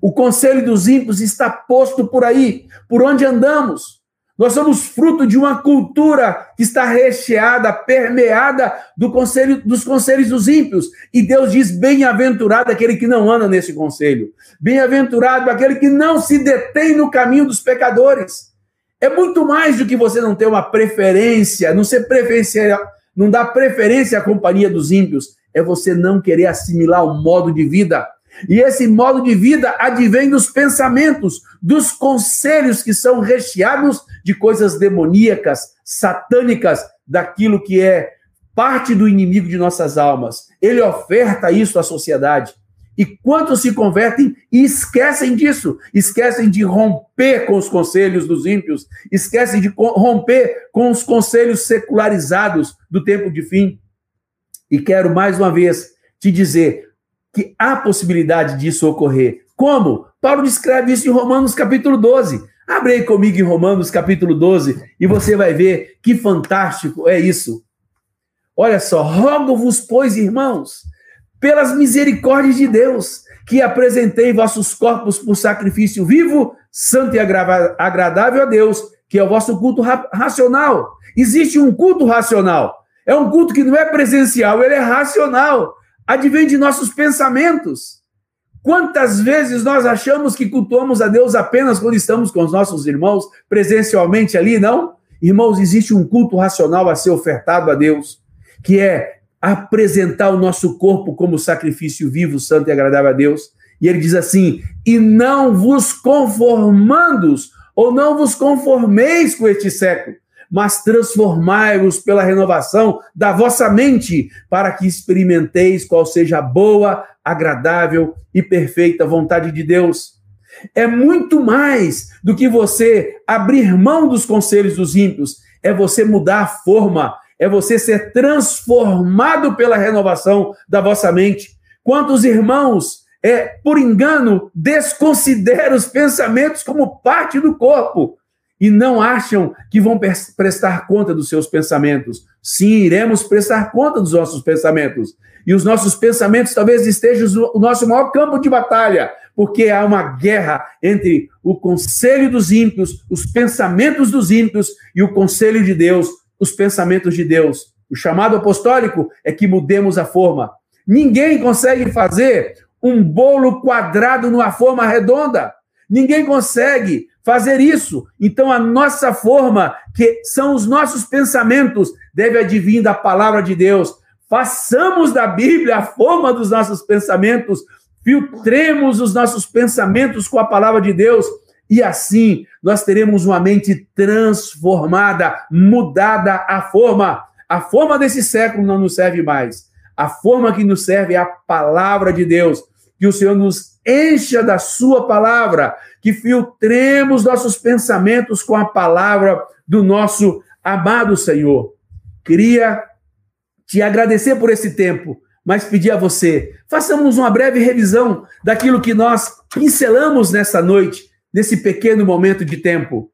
O conselho dos ímpios está posto por aí, por onde andamos. Nós somos fruto de uma cultura que está recheada, permeada do conselho, dos conselhos dos ímpios. E Deus diz: bem-aventurado aquele que não anda nesse conselho. Bem-aventurado aquele que não se detém no caminho dos pecadores. É muito mais do que você não ter uma preferência, não ser preferencial, não dar preferência à companhia dos ímpios. É você não querer assimilar o modo de vida e esse modo de vida advém dos pensamentos, dos conselhos que são recheados de coisas demoníacas, satânicas, daquilo que é parte do inimigo de nossas almas. Ele oferta isso à sociedade. E quantos se convertem e esquecem disso? Esquecem de romper com os conselhos dos ímpios, esquecem de romper com os conselhos secularizados do tempo de fim. E quero mais uma vez te dizer: que há possibilidade disso ocorrer. Como? Paulo descreve isso em Romanos capítulo 12. Abre aí comigo em Romanos capítulo 12 e você vai ver que fantástico é isso. Olha só, rogo-vos, pois, irmãos, pelas misericórdias de Deus, que apresentei vossos corpos por sacrifício vivo, santo e agradável a Deus, que é o vosso culto ra racional. Existe um culto racional. É um culto que não é presencial, ele é racional advém de nossos pensamentos. Quantas vezes nós achamos que cultuamos a Deus apenas quando estamos com os nossos irmãos presencialmente ali, não? Irmãos, existe um culto racional a ser ofertado a Deus, que é apresentar o nosso corpo como sacrifício vivo, santo e agradável a Deus. E ele diz assim: e não vos conformandos, ou não vos conformeis com este século, mas transformai-vos pela renovação da vossa mente, para que experimenteis qual seja a boa, agradável e perfeita vontade de Deus. É muito mais do que você abrir mão dos conselhos dos ímpios, é você mudar a forma, é você ser transformado pela renovação da vossa mente. Quantos irmãos é, por engano, desconsideram os pensamentos como parte do corpo e não acham que vão prestar conta dos seus pensamentos. Sim, iremos prestar conta dos nossos pensamentos. E os nossos pensamentos talvez estejam o nosso maior campo de batalha, porque há uma guerra entre o conselho dos ímpios, os pensamentos dos ímpios e o conselho de Deus, os pensamentos de Deus. O chamado apostólico é que mudemos a forma. Ninguém consegue fazer um bolo quadrado numa forma redonda. Ninguém consegue fazer isso. Então, a nossa forma, que são os nossos pensamentos, deve advir da palavra de Deus. Façamos da Bíblia a forma dos nossos pensamentos, filtremos os nossos pensamentos com a palavra de Deus. E assim nós teremos uma mente transformada, mudada a forma. A forma desse século não nos serve mais. A forma que nos serve é a palavra de Deus. Que o Senhor nos encha da Sua palavra, que filtremos nossos pensamentos com a palavra do nosso amado Senhor. queria te agradecer por esse tempo, mas pedir a você, façamos uma breve revisão daquilo que nós pincelamos nessa noite, nesse pequeno momento de tempo.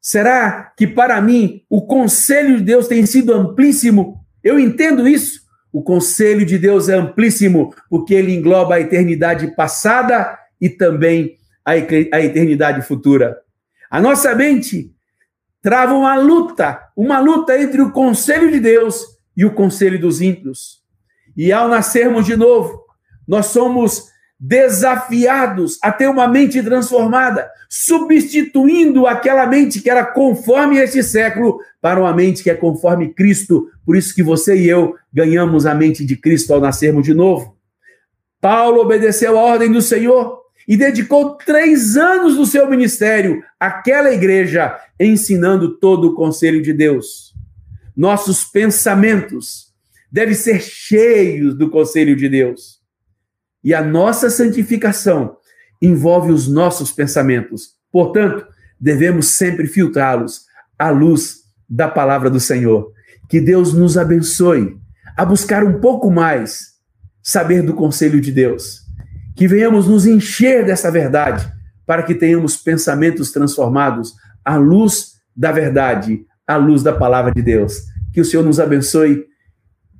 Será que para mim o conselho de Deus tem sido amplíssimo? Eu entendo isso. O conselho de Deus é amplíssimo, porque ele engloba a eternidade passada e também a eternidade futura. A nossa mente trava uma luta, uma luta entre o conselho de Deus e o conselho dos ímpios. E ao nascermos de novo, nós somos desafiados a ter uma mente transformada, substituindo aquela mente que era conforme este século para uma mente que é conforme Cristo. Por isso que você e eu ganhamos a mente de Cristo ao nascermos de novo. Paulo obedeceu a ordem do Senhor e dedicou três anos do seu ministério àquela igreja, ensinando todo o conselho de Deus. Nossos pensamentos devem ser cheios do conselho de Deus. E a nossa santificação envolve os nossos pensamentos. Portanto, devemos sempre filtrá-los à luz da palavra do Senhor. Que Deus nos abençoe a buscar um pouco mais saber do conselho de Deus que venhamos nos encher dessa verdade, para que tenhamos pensamentos transformados à luz da verdade, à luz da palavra de Deus. Que o Senhor nos abençoe,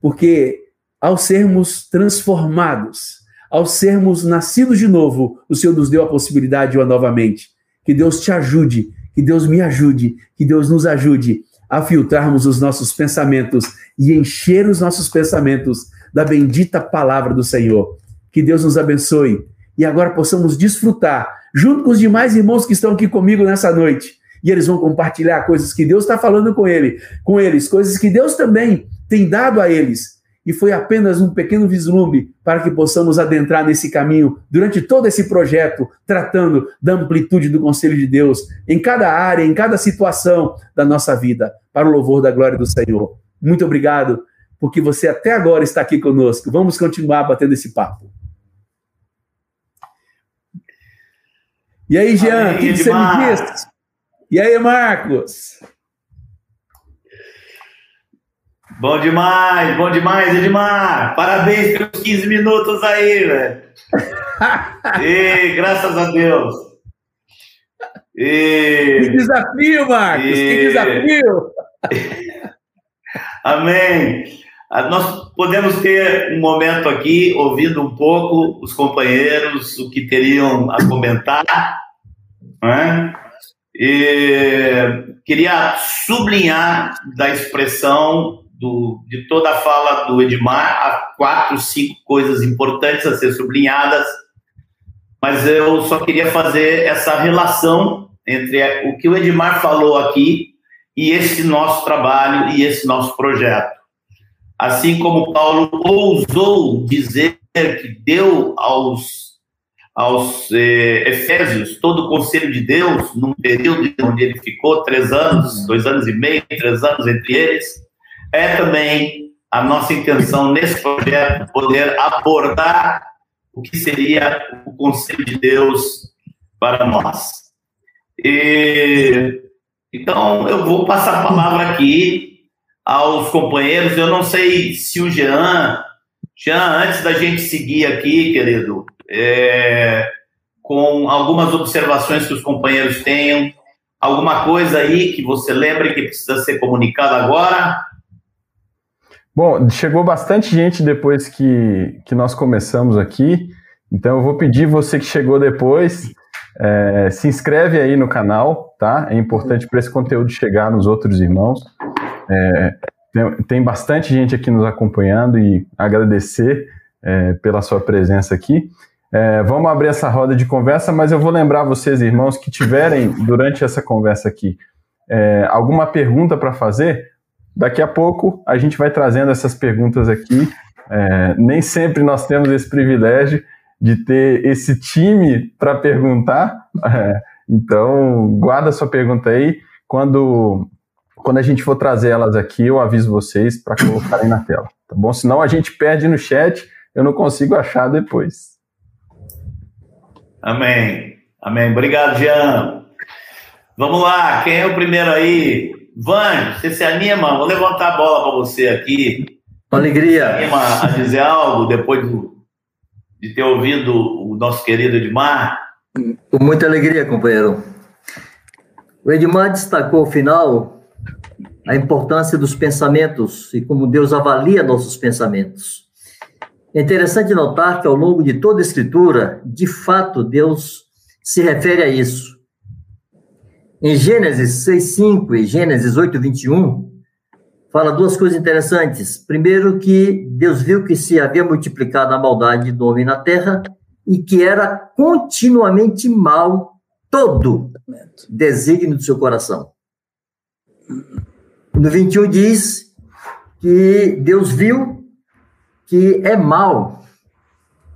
porque ao sermos transformados, ao sermos nascidos de novo, o Senhor nos deu a possibilidade de uma novamente. Que Deus te ajude, que Deus me ajude, que Deus nos ajude a filtrarmos os nossos pensamentos e encher os nossos pensamentos da bendita palavra do Senhor. Que Deus nos abençoe e agora possamos desfrutar, junto com os demais irmãos que estão aqui comigo nessa noite. E eles vão compartilhar coisas que Deus está falando com ele, com eles, coisas que Deus também tem dado a eles. E foi apenas um pequeno vislumbre para que possamos adentrar nesse caminho durante todo esse projeto, tratando da amplitude do conselho de Deus em cada área, em cada situação da nossa vida, para o louvor da glória do Senhor. Muito obrigado, porque você até agora está aqui conosco. Vamos continuar batendo esse papo. E aí, Jean, o que, você me diz? E aí, Marcos? Bom demais, bom demais, Edmar. Parabéns pelos 15 minutos aí, velho. e graças a Deus. E... Que desafio, Marcos, e... que desafio. (laughs) Amém. Ah, nós podemos ter um momento aqui, ouvindo um pouco os companheiros, o que teriam a comentar. Né? E queria sublinhar da expressão do, de toda a fala do Edmar, há quatro, cinco coisas importantes a ser sublinhadas, mas eu só queria fazer essa relação entre o que o Edmar falou aqui e esse nosso trabalho e esse nosso projeto. Assim como Paulo ousou dizer que deu aos, aos eh, Efésios todo o conselho de Deus, num período onde ele ficou três anos, dois anos e meio, três anos entre eles, é também a nossa intenção nesse projeto poder abordar o que seria o conselho de Deus para nós. E, então, eu vou passar a palavra aqui aos companheiros. Eu não sei se o Jean, Jean, antes da gente seguir aqui, querido, é, com algumas observações que os companheiros tenham, alguma coisa aí que você lembre que precisa ser comunicada agora? Bom, chegou bastante gente depois que, que nós começamos aqui, então eu vou pedir você que chegou depois, é, se inscreve aí no canal, tá? É importante para esse conteúdo chegar nos outros irmãos. É, tem, tem, bastante gente aqui nos acompanhando e agradecer é, pela sua presença aqui. É, vamos abrir essa roda de conversa, mas eu vou lembrar vocês, irmãos, que tiverem durante essa conversa aqui é, alguma pergunta para fazer, daqui a pouco a gente vai trazendo essas perguntas aqui. É, nem sempre nós temos esse privilégio de ter esse time para perguntar. É, então, guarda sua pergunta aí. Quando quando a gente for trazer elas aqui, eu aviso vocês para colocarem na tela, tá bom? Senão a gente perde no chat, eu não consigo achar depois. Amém. Amém. Obrigado, Jean. Vamos lá, quem é o primeiro aí? Van, você se anima? Vou levantar a bola para você aqui. Com alegria. Você se anima a dizer algo depois do, de ter ouvido o nosso querido Edmar? Com muita alegria, companheiro. O Edmar destacou ao final a importância dos pensamentos e como Deus avalia nossos pensamentos. É interessante notar que ao longo de toda a Escritura, de fato, Deus se refere a isso. Em Gênesis 6:5 e Gênesis 8:21, fala duas coisas interessantes. Primeiro que Deus viu que se havia multiplicado a maldade do homem na terra e que era continuamente mal todo desígnio do seu coração. No 21 diz que Deus viu que é mal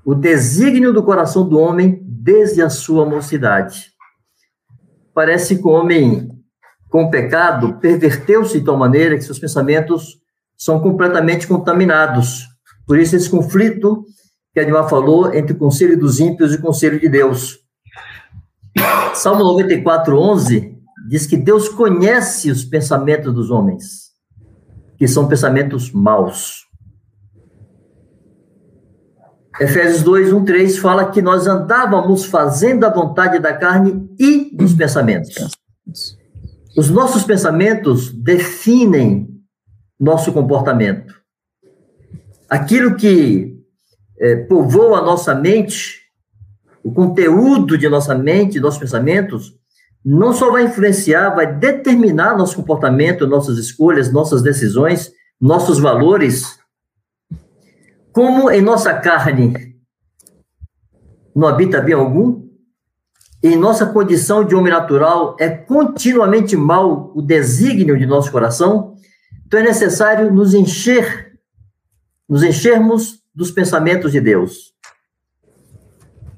o desígnio do coração do homem desde a sua mocidade. Parece que o homem com pecado perverteu-se de tal maneira que seus pensamentos são completamente contaminados. Por isso esse conflito que Admar falou entre o conselho dos ímpios e o conselho de Deus. Salmo 94, 11 diz que Deus conhece os pensamentos dos homens, que são pensamentos maus. Efésios 2, 1, 3 fala que nós andávamos fazendo a vontade da carne e dos pensamentos. Os nossos pensamentos definem nosso comportamento. Aquilo que é, povoa a nossa mente, o conteúdo de nossa mente, nossos pensamentos, não só vai influenciar, vai determinar nosso comportamento, nossas escolhas, nossas decisões, nossos valores, como em nossa carne não habita bem algum, em nossa condição de homem natural é continuamente mal o desígnio de nosso coração, então é necessário nos encher, nos enchermos dos pensamentos de Deus.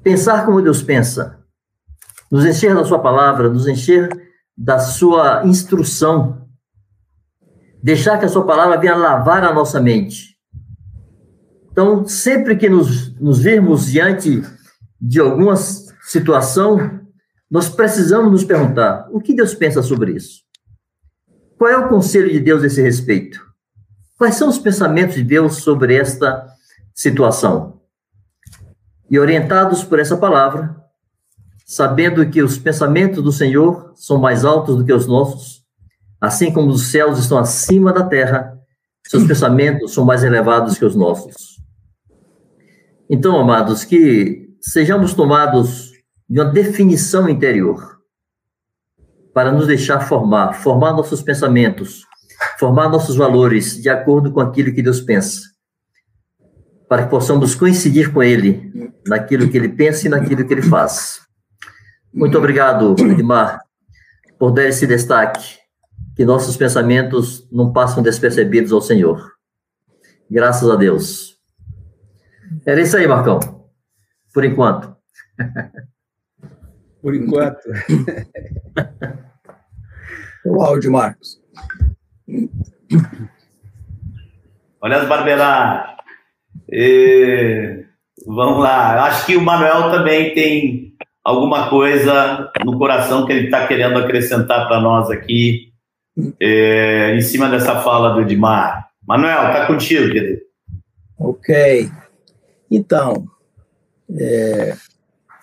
Pensar como Deus pensa, nos encher da sua palavra, nos encher da sua instrução, deixar que a sua palavra venha lavar a nossa mente. Então, sempre que nos, nos virmos diante de alguma situação, nós precisamos nos perguntar: o que Deus pensa sobre isso? Qual é o conselho de Deus a esse respeito? Quais são os pensamentos de Deus sobre esta situação? E orientados por essa palavra, sabendo que os pensamentos do Senhor são mais altos do que os nossos, assim como os céus estão acima da terra, seus pensamentos são mais elevados que os nossos. Então, amados, que sejamos tomados de uma definição interior para nos deixar formar, formar nossos pensamentos, formar nossos valores de acordo com aquilo que Deus pensa, para que possamos coincidir com Ele naquilo que Ele pensa e naquilo que Ele faz. Muito obrigado, Edmar, por dar esse destaque, que nossos pensamentos não passam despercebidos ao Senhor. Graças a Deus. Era isso aí, Marcão. Por enquanto. Por enquanto. (laughs) o áudio, Marcos. Olha as barbeladas. E... Vamos lá. Acho que o Manuel também tem alguma coisa no coração que ele está querendo acrescentar para nós aqui, é, em cima dessa fala do Edmar. Manuel, está contigo, querido. Ok. Então, é,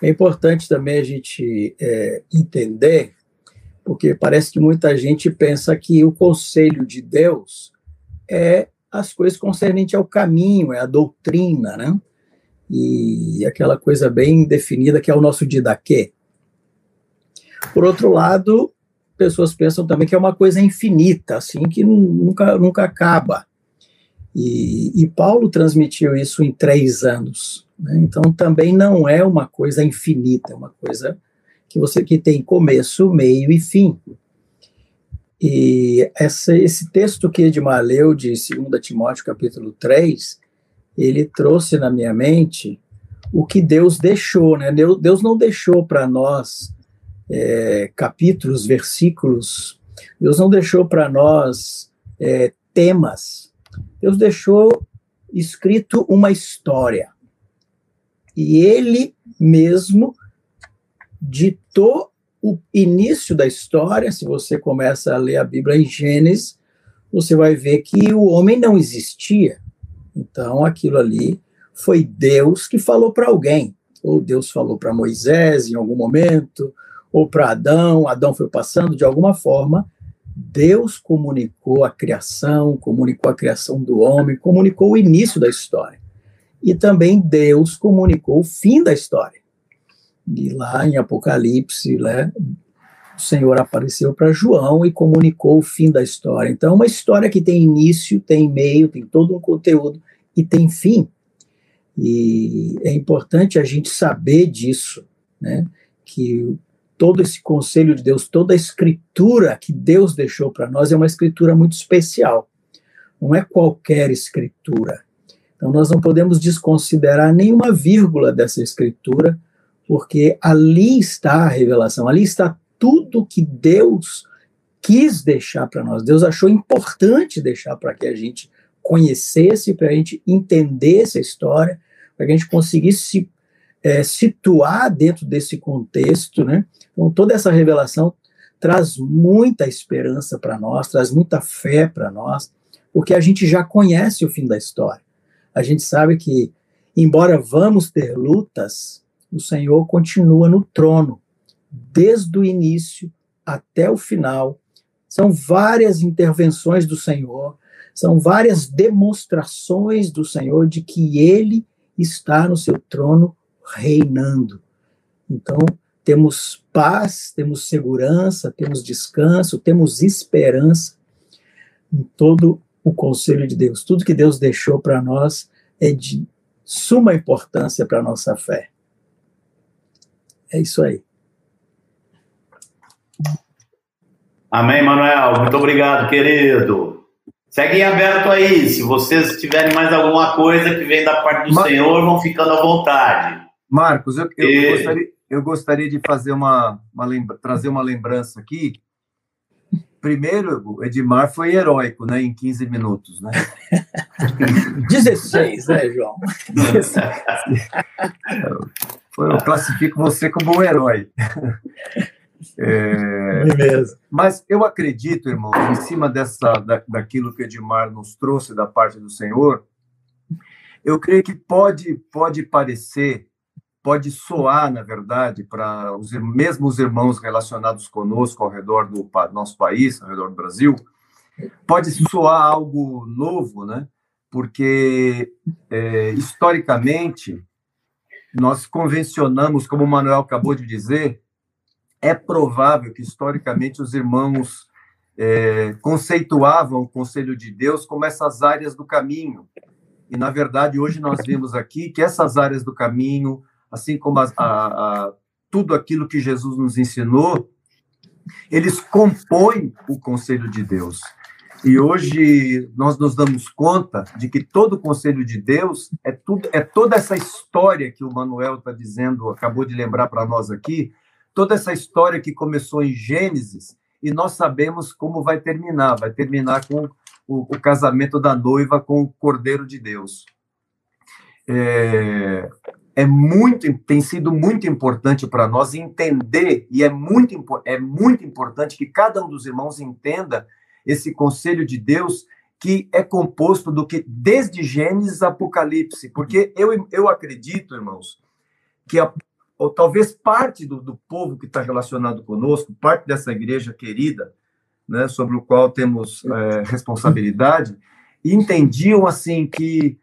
é importante também a gente é, entender, porque parece que muita gente pensa que o conselho de Deus é as coisas concernentes ao caminho, é a doutrina, né? E aquela coisa bem definida que é o nosso didaquê. Por outro lado, pessoas pensam também que é uma coisa infinita, assim, que nunca, nunca acaba. E, e Paulo transmitiu isso em três anos. Né? Então também não é uma coisa infinita, é uma coisa que você que tem começo, meio e fim. E essa, esse texto que Edmar leu de 2 Timóteo capítulo 3, ele trouxe na minha mente o que Deus deixou, né? Deus não deixou para nós é, capítulos, versículos, Deus não deixou para nós é, temas, Deus deixou escrito uma história. E ele mesmo ditou o início da história, se você começa a ler a Bíblia em Gênesis, você vai ver que o homem não existia. Então, aquilo ali foi Deus que falou para alguém. Ou Deus falou para Moisés em algum momento, ou para Adão, Adão foi passando de alguma forma. Deus comunicou a criação, comunicou a criação do homem, comunicou o início da história. E também Deus comunicou o fim da história. E lá em Apocalipse, né, o Senhor apareceu para João e comunicou o fim da história. Então, é uma história que tem início, tem meio, tem todo um conteúdo e tem fim. E é importante a gente saber disso, né? Que todo esse conselho de Deus, toda a escritura que Deus deixou para nós é uma escritura muito especial. Não é qualquer escritura. Então nós não podemos desconsiderar nenhuma vírgula dessa escritura, porque ali está a revelação, ali está tudo que Deus quis deixar para nós. Deus achou importante deixar para que a gente conhecesse, para a gente entendesse a história, para que a gente conseguisse se é, situar dentro desse contexto, né? Então, toda essa revelação traz muita esperança para nós, traz muita fé para nós, porque a gente já conhece o fim da história. A gente sabe que, embora vamos ter lutas, o Senhor continua no trono, desde o início até o final. São várias intervenções do Senhor, são várias demonstrações do Senhor de que ele está no seu trono reinando. Então, temos paz, temos segurança, temos descanso, temos esperança em todo o conselho de Deus. Tudo que Deus deixou para nós é de suma importância para a nossa fé. É isso aí. Amém, Manuel. Muito obrigado, querido. Segue aberto aí. Se vocês tiverem mais alguma coisa que vem da parte do Mar... Senhor, vão ficando à vontade. Marcos, eu, eu, e... gostaria, eu gostaria, de fazer uma, uma lembra... trazer uma lembrança aqui. Primeiro, o Edmar foi heróico, né? Em 15 minutos, né? (laughs) 16, né, João? (laughs) 16. eu classifico você como um herói. É, mesmo. Mas eu acredito, irmão, em cima dessa, da, daquilo que Edmar nos trouxe da parte do Senhor, eu creio que pode, pode parecer, pode soar, na verdade, para os mesmos irmãos relacionados conosco ao redor do nosso país, ao redor do Brasil, pode soar algo novo, né? Porque, é, historicamente, nós convencionamos, como o Manuel acabou de dizer, é provável que, historicamente, os irmãos é, conceituavam o Conselho de Deus como essas áreas do caminho. E, na verdade, hoje nós vimos aqui que essas áreas do caminho, assim como a, a, a, tudo aquilo que Jesus nos ensinou, eles compõem o Conselho de Deus. E hoje nós nos damos conta de que todo o conselho de Deus é tudo é toda essa história que o Manuel está dizendo, acabou de lembrar para nós aqui, toda essa história que começou em Gênesis e nós sabemos como vai terminar. Vai terminar com o, o casamento da noiva com o Cordeiro de Deus. É, é muito, tem sido muito importante para nós entender e é muito, é muito importante que cada um dos irmãos entenda esse conselho de Deus que é composto do que desde Gênesis a Apocalipse, porque eu, eu acredito, irmãos, que a, ou talvez parte do, do povo que está relacionado conosco, parte dessa igreja querida, né, sobre o qual temos é, responsabilidade, entendiam assim que,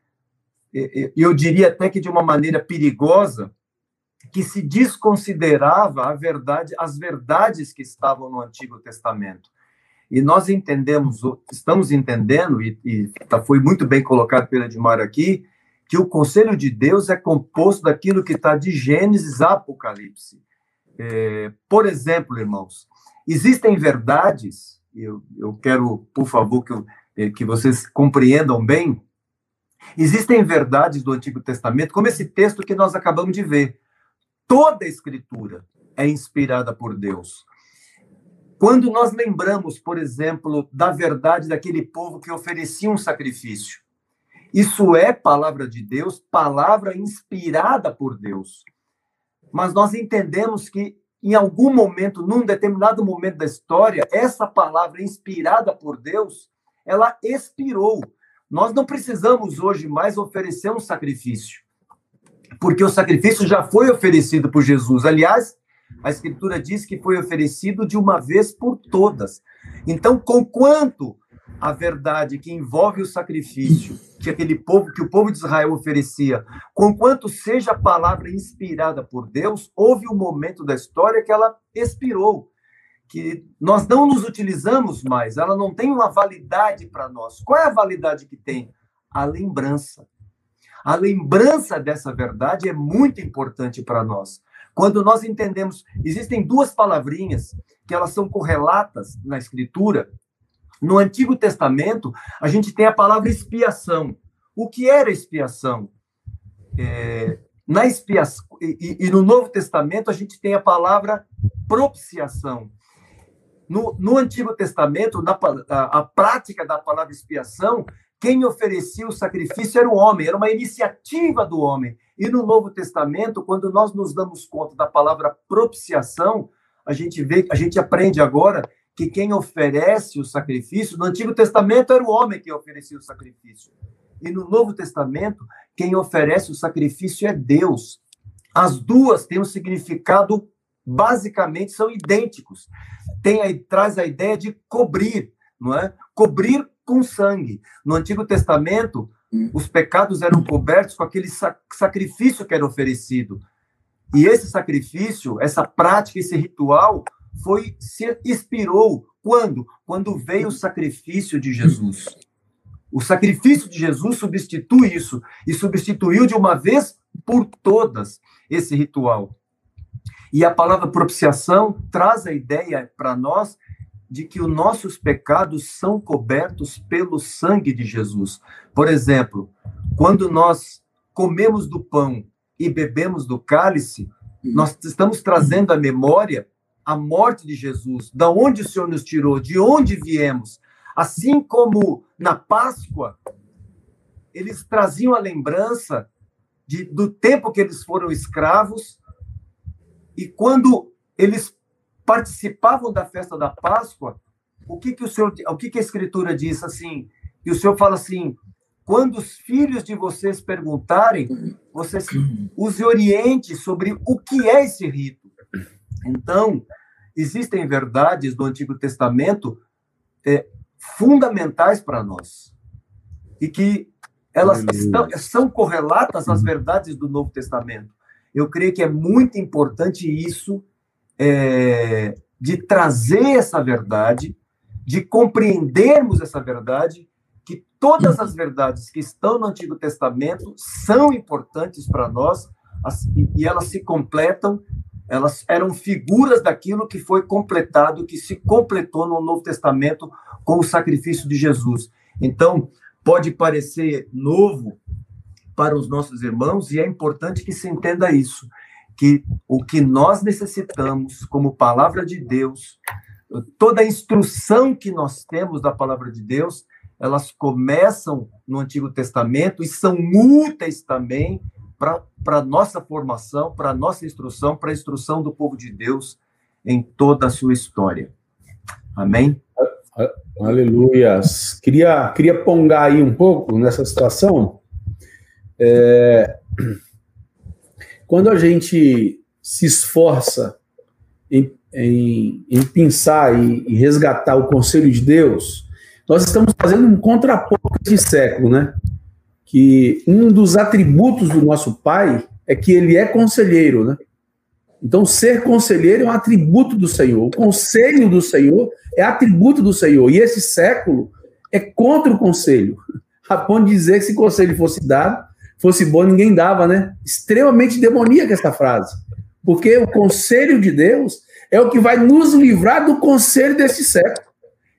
eu diria até que de uma maneira perigosa, que se desconsiderava a verdade, as verdades que estavam no Antigo Testamento. E nós entendemos, estamos entendendo, e, e tá, foi muito bem colocado pelo Edmar aqui, que o conselho de Deus é composto daquilo que está de Gênesis a Apocalipse. É, por exemplo, irmãos, existem verdades, eu, eu quero, por favor, que, eu, é, que vocês compreendam bem, existem verdades do Antigo Testamento, como esse texto que nós acabamos de ver. Toda a Escritura é inspirada por Deus. Quando nós lembramos, por exemplo, da verdade daquele povo que oferecia um sacrifício, isso é palavra de Deus, palavra inspirada por Deus. Mas nós entendemos que em algum momento, num determinado momento da história, essa palavra inspirada por Deus, ela expirou. Nós não precisamos hoje mais oferecer um sacrifício, porque o sacrifício já foi oferecido por Jesus. Aliás, a Escritura diz que foi oferecido de uma vez por todas. Então, com quanto a verdade que envolve o sacrifício que aquele povo, que o povo de Israel oferecia, conquanto seja a palavra inspirada por Deus, houve um momento da história que ela expirou, que nós não nos utilizamos mais, ela não tem uma validade para nós. Qual é a validade que tem? A lembrança. A lembrança dessa verdade é muito importante para nós. Quando nós entendemos, existem duas palavrinhas que elas são correlatas na escritura, no Antigo Testamento, a gente tem a palavra expiação. O que era expiação? É, na expiação e, e, no Novo Testamento, a gente tem a palavra propiciação. No, no Antigo Testamento, na, a, a prática da palavra expiação, quem oferecia o sacrifício era o homem, era uma iniciativa do homem. E no Novo Testamento, quando nós nos damos conta da palavra propiciação, a gente vê, a gente aprende agora que quem oferece o sacrifício, no Antigo Testamento era o homem que oferecia o sacrifício. E no Novo Testamento, quem oferece o sacrifício é Deus. As duas têm um significado, basicamente, são idênticos. Tem aí, traz a ideia de cobrir, não é? Cobrir com sangue. No Antigo Testamento, os pecados eram cobertos com aquele sacrifício que era oferecido. E esse sacrifício, essa prática, esse ritual, foi se inspirou quando? Quando veio o sacrifício de Jesus. O sacrifício de Jesus substitui isso e substituiu de uma vez por todas esse ritual. E a palavra propiciação traz a ideia para nós de que os nossos pecados são cobertos pelo sangue de Jesus. Por exemplo, quando nós comemos do pão e bebemos do cálice, nós estamos trazendo à memória a morte de Jesus, da onde o Senhor nos tirou, de onde viemos. Assim como na Páscoa, eles traziam a lembrança de, do tempo que eles foram escravos, e quando eles participavam da festa da Páscoa, o que, que o Senhor, o que, que a Escritura diz assim? E o Senhor fala assim: quando os filhos de vocês perguntarem, vocês os oriente sobre o que é esse rito. Então, existem verdades do Antigo Testamento é, fundamentais para nós e que elas estão, são correlatas às verdades do Novo Testamento. Eu creio que é muito importante isso é, de trazer essa verdade, de compreendermos essa verdade, que todas as verdades que estão no Antigo Testamento são importantes para nós e elas se completam elas eram figuras daquilo que foi completado, que se completou no Novo Testamento com o sacrifício de Jesus. Então, pode parecer novo para os nossos irmãos, e é importante que se entenda isso, que o que nós necessitamos como palavra de Deus, toda a instrução que nós temos da palavra de Deus, elas começam no Antigo Testamento e são úteis também para a nossa formação, para a nossa instrução, para a instrução do povo de Deus em toda a sua história. Amém? Aleluia. Queria, queria pongar aí um pouco nessa situação. É, quando a gente se esforça em, em, em pensar e, e resgatar o conselho de Deus, nós estamos fazendo um contraponto de século, né? que um dos atributos do nosso pai é que ele é conselheiro, né? Então, ser conselheiro é um atributo do Senhor. O conselho do Senhor é atributo do Senhor. E esse século é contra o conselho. (laughs) A ponto de dizer que se conselho fosse dado, fosse bom, ninguém dava, né? Extremamente demoníaca essa frase. Porque o conselho de Deus é o que vai nos livrar do conselho desse século.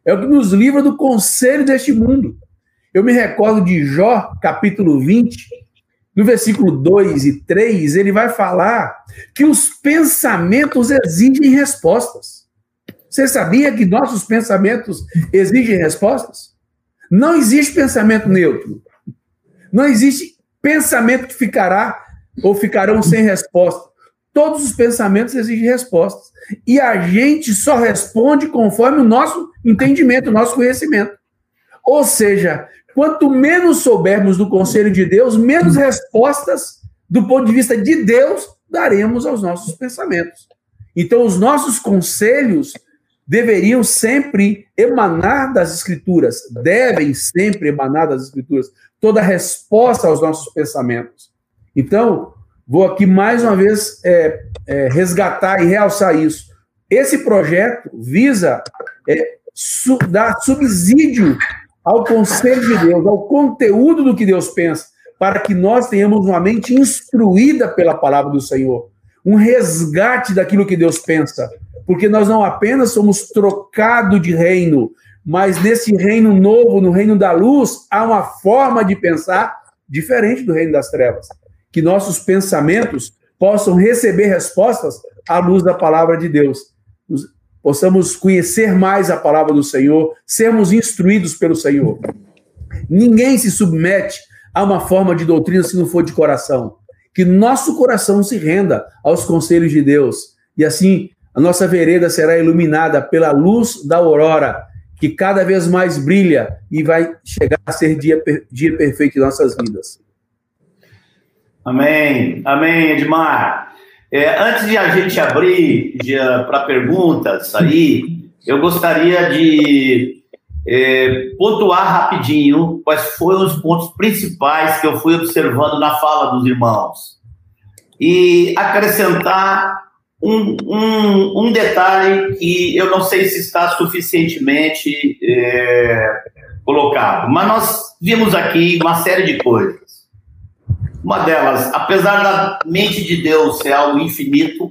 É o que nos livra do conselho deste mundo. Eu me recordo de Jó, capítulo 20, no versículo 2 e 3, ele vai falar que os pensamentos exigem respostas. Você sabia que nossos pensamentos exigem respostas? Não existe pensamento neutro. Não existe pensamento que ficará ou ficarão sem resposta. todos os pensamentos exigem respostas. E a gente só responde conforme o nosso entendimento, o nosso conhecimento. Ou seja, quanto menos soubermos do conselho de Deus, menos respostas do ponto de vista de Deus daremos aos nossos pensamentos. Então, os nossos conselhos deveriam sempre emanar das Escrituras, devem sempre emanar das Escrituras, toda resposta aos nossos pensamentos. Então, vou aqui mais uma vez é, é, resgatar e realçar isso. Esse projeto visa é, su dar subsídio ao conselho de Deus, ao conteúdo do que Deus pensa, para que nós tenhamos uma mente instruída pela palavra do Senhor, um resgate daquilo que Deus pensa, porque nós não apenas somos trocado de reino, mas nesse reino novo, no reino da luz, há uma forma de pensar diferente do reino das trevas. Que nossos pensamentos possam receber respostas à luz da palavra de Deus. Possamos conhecer mais a palavra do Senhor, sermos instruídos pelo Senhor. Ninguém se submete a uma forma de doutrina se não for de coração. Que nosso coração se renda aos conselhos de Deus. E assim a nossa vereda será iluminada pela luz da aurora, que cada vez mais brilha e vai chegar a ser dia, dia perfeito em nossas vidas. Amém, amém, Edmar. É, antes de a gente abrir para perguntas aí, eu gostaria de é, pontuar rapidinho quais foram os pontos principais que eu fui observando na fala dos irmãos e acrescentar um, um, um, detalhe que eu não sei se está suficientemente é, colocado, mas nós vimos aqui uma série de coisas. Uma delas, apesar da mente de Deus ser algo infinito,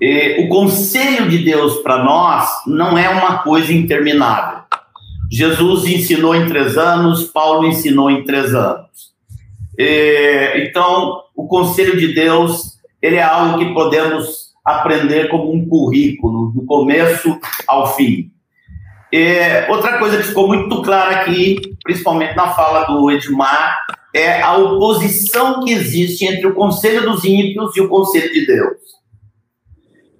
é, o conselho de Deus para nós não é uma coisa interminável. Jesus ensinou em três anos, Paulo ensinou em três anos. É, então, o conselho de Deus ele é algo que podemos aprender como um currículo, do começo ao fim. É, outra coisa que ficou muito clara aqui, principalmente na fala do Edmar, é a oposição que existe entre o conselho dos ímpios e o conselho de Deus.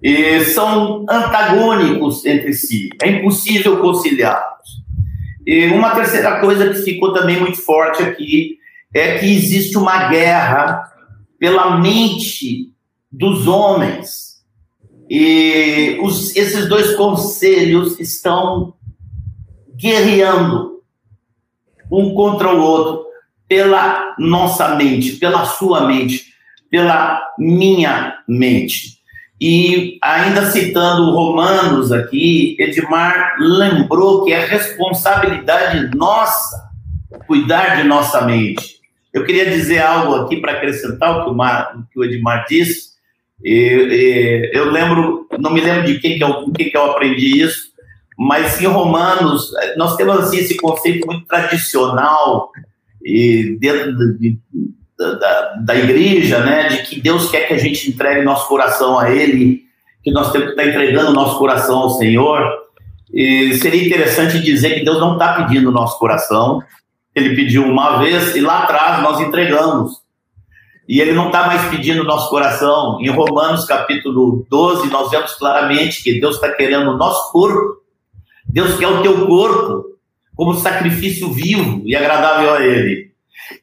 E são antagônicos entre si, é impossível conciliá-los. E uma terceira coisa que ficou também muito forte aqui é que existe uma guerra pela mente dos homens. E os, esses dois conselhos estão guerreando um contra o outro pela nossa mente, pela sua mente, pela minha mente. E ainda citando Romanos aqui, Edmar lembrou que é responsabilidade nossa cuidar de nossa mente. Eu queria dizer algo aqui para acrescentar o que o, Mar, que o Edmar disse. E, eu lembro, não me lembro de quem que eu, que que eu aprendi isso, mas em Romanos nós temos assim esse conceito muito tradicional e dentro de, da, da igreja, né, de que Deus quer que a gente entregue nosso coração a Ele, que nós temos que estar entregando nosso coração ao Senhor. E seria interessante dizer que Deus não está pedindo o nosso coração, Ele pediu uma vez e lá atrás nós entregamos. E ele não está mais pedindo nosso coração. Em Romanos capítulo 12, nós vemos claramente que Deus está querendo o nosso corpo. Deus quer o teu corpo como sacrifício vivo e agradável a Ele.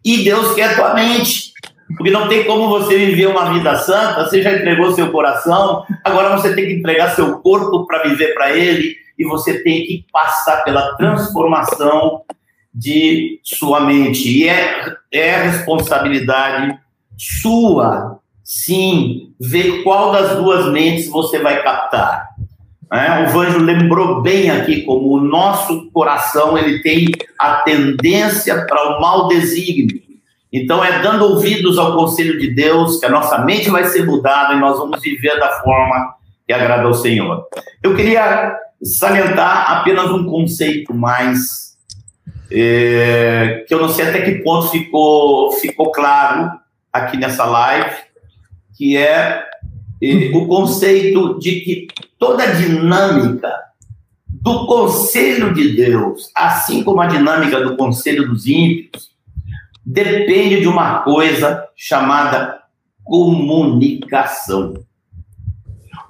E Deus quer a tua mente. Porque não tem como você viver uma vida santa, você já entregou seu coração, agora você tem que entregar seu corpo para viver para Ele, e você tem que passar pela transformação de sua mente. E é, é responsabilidade sua, sim, ver qual das duas mentes você vai captar. É, o Vanjo lembrou bem aqui como o nosso coração ele tem a tendência para o mal desígnio. Então é dando ouvidos ao conselho de Deus que a nossa mente vai ser mudada e nós vamos viver da forma que agrada ao Senhor. Eu queria salientar apenas um conceito mais é, que eu não sei até que ponto ficou ficou claro aqui nessa live, que é o conceito de que toda a dinâmica do conselho de Deus, assim como a dinâmica do conselho dos ímpios, depende de uma coisa chamada comunicação.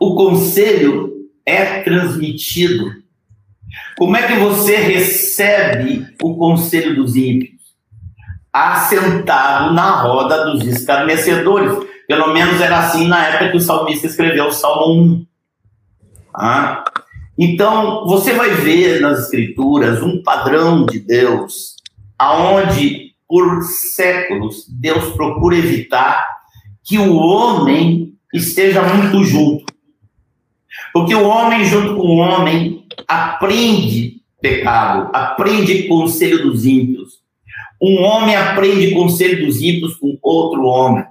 O conselho é transmitido. Como é que você recebe o conselho dos ímpios? Assentado na roda dos escarnecedores. Pelo menos era assim na época que o salmista escreveu o Salmo 1. Ah? Então, você vai ver nas escrituras um padrão de Deus, aonde por séculos Deus procura evitar que o homem esteja muito junto. Porque o homem junto com o homem aprende pecado, aprende conselho dos ímpios. Um homem aprende conselho dos ímpios com outro homem.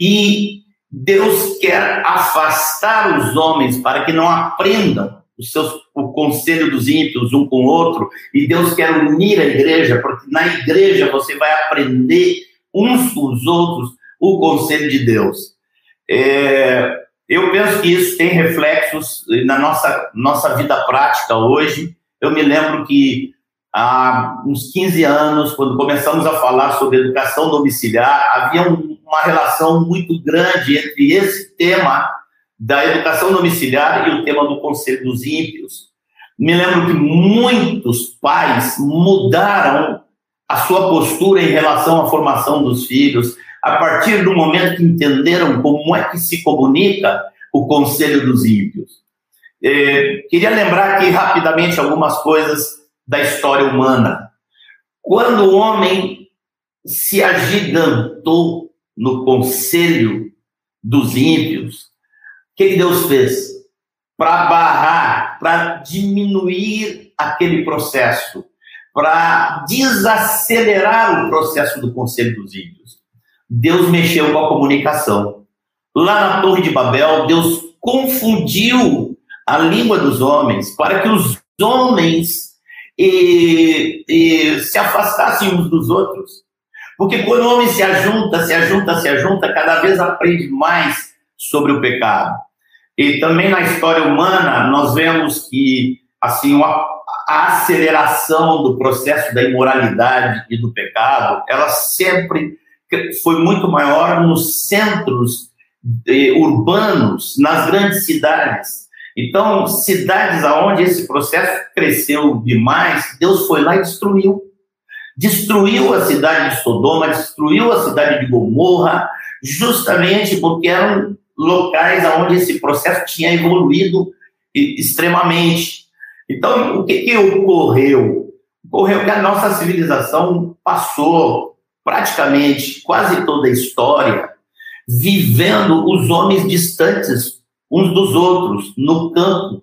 E Deus quer afastar os homens para que não aprendam seus, o conselho dos ímpios um com o outro, e Deus quer unir a igreja, porque na igreja você vai aprender uns com os outros o conselho de Deus. É, eu penso que isso tem reflexos na nossa, nossa vida prática hoje. Eu me lembro que há uns 15 anos, quando começamos a falar sobre educação domiciliar, havia um, uma relação muito grande entre esse tema da educação domiciliar e o tema do conselho dos ímpios. Me lembro que muitos pais mudaram a sua postura em relação à formação dos filhos a partir do momento que entenderam como é que se comunica o conselho dos ímpios. É, queria lembrar aqui rapidamente algumas coisas da história humana. Quando o homem se agigantou no conselho dos ímpios, o que Deus fez? Para barrar, para diminuir aquele processo, para desacelerar o processo do conselho dos ímpios. Deus mexeu com a comunicação. Lá na Torre de Babel, Deus confundiu a língua dos homens para que os homens e, e se afastassem uns dos outros. Porque quando o homem se ajunta, se ajunta, se ajunta, cada vez aprende mais sobre o pecado. E também na história humana, nós vemos que assim a, a aceleração do processo da imoralidade e do pecado, ela sempre foi muito maior nos centros eh, urbanos, nas grandes cidades. Então, cidades aonde esse processo cresceu demais, Deus foi lá e destruiu. Destruiu a cidade de Sodoma, destruiu a cidade de Gomorra, justamente porque eram locais onde esse processo tinha evoluído extremamente. Então, o que, que ocorreu? Ocorreu que a nossa civilização passou praticamente quase toda a história vivendo os homens distantes uns dos outros, no campo,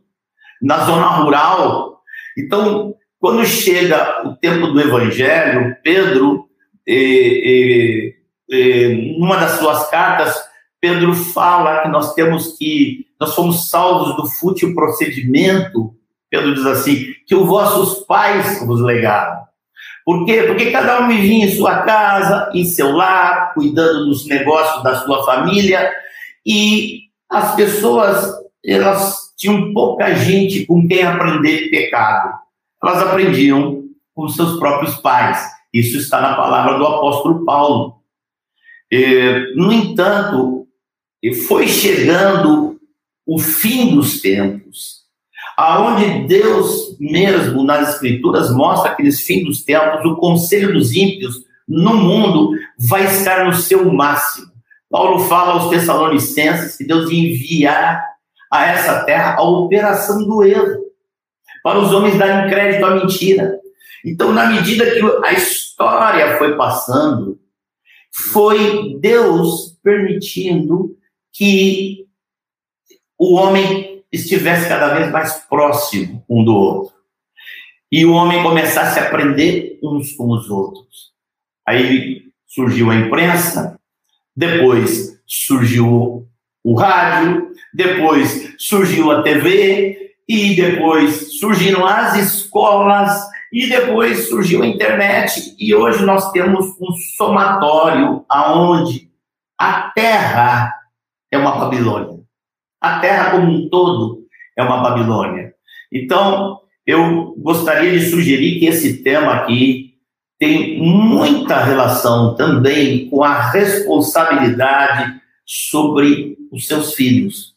na zona rural. Então, quando chega o tempo do Evangelho, Pedro, eh, eh, numa das suas cartas, Pedro fala que nós temos que, nós fomos salvos do fútil procedimento, Pedro diz assim, que os vossos pais vos legaram. Por quê? Porque cada um vivia em sua casa, em seu lar, cuidando dos negócios da sua família, e as pessoas elas tinham pouca gente com quem aprender pecado. Elas aprendiam com seus próprios pais. Isso está na palavra do apóstolo Paulo. no entanto, foi chegando o fim dos tempos, aonde Deus mesmo nas escrituras mostra aqueles fim dos tempos, o conselho dos ímpios no mundo vai estar no seu máximo. Paulo fala aos Tessalonicenses que Deus ia enviar a essa terra a operação do erro, para os homens darem crédito à mentira. Então, na medida que a história foi passando, foi Deus permitindo que o homem estivesse cada vez mais próximo um do outro. E o homem começasse a aprender uns com os outros. Aí surgiu a imprensa, depois surgiu o rádio, depois surgiu a TV, e depois surgiram as escolas, e depois surgiu a internet, e hoje nós temos um somatório aonde a Terra é uma Babilônia. A Terra como um todo é uma Babilônia. Então, eu gostaria de sugerir que esse tema aqui tem muita relação também com a responsabilidade sobre os seus filhos.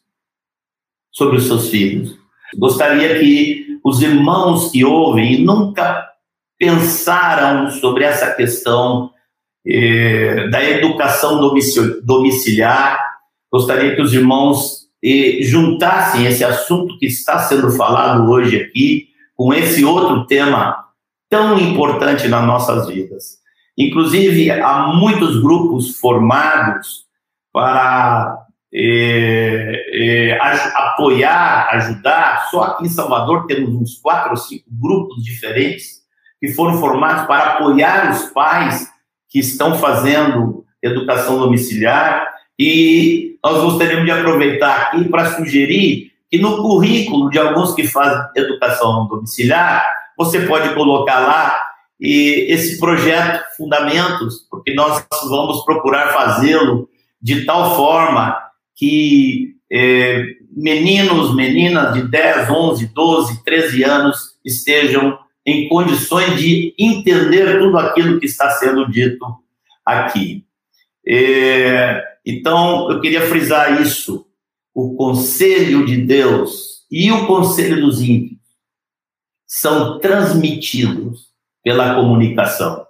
Sobre os seus filhos. Gostaria que os irmãos que ouvem nunca pensaram sobre essa questão eh, da educação domiciliar. Gostaria que os irmãos eh, juntassem esse assunto que está sendo falado hoje aqui com esse outro tema tão importante nas nossas vidas. Inclusive, há muitos grupos formados para é, é, apoiar, ajudar. Só aqui em Salvador temos uns quatro ou cinco grupos diferentes que foram formados para apoiar os pais que estão fazendo educação domiciliar. E nós gostaríamos de aproveitar aqui para sugerir que no currículo de alguns que fazem educação domiciliar, você pode colocar lá e esse projeto Fundamentos, porque nós vamos procurar fazê-lo de tal forma que é, meninos, meninas de 10, 11, 12, 13 anos estejam em condições de entender tudo aquilo que está sendo dito aqui. É, então, eu queria frisar isso. O conselho de Deus e o conselho dos ímpios são transmitidos pela comunicação.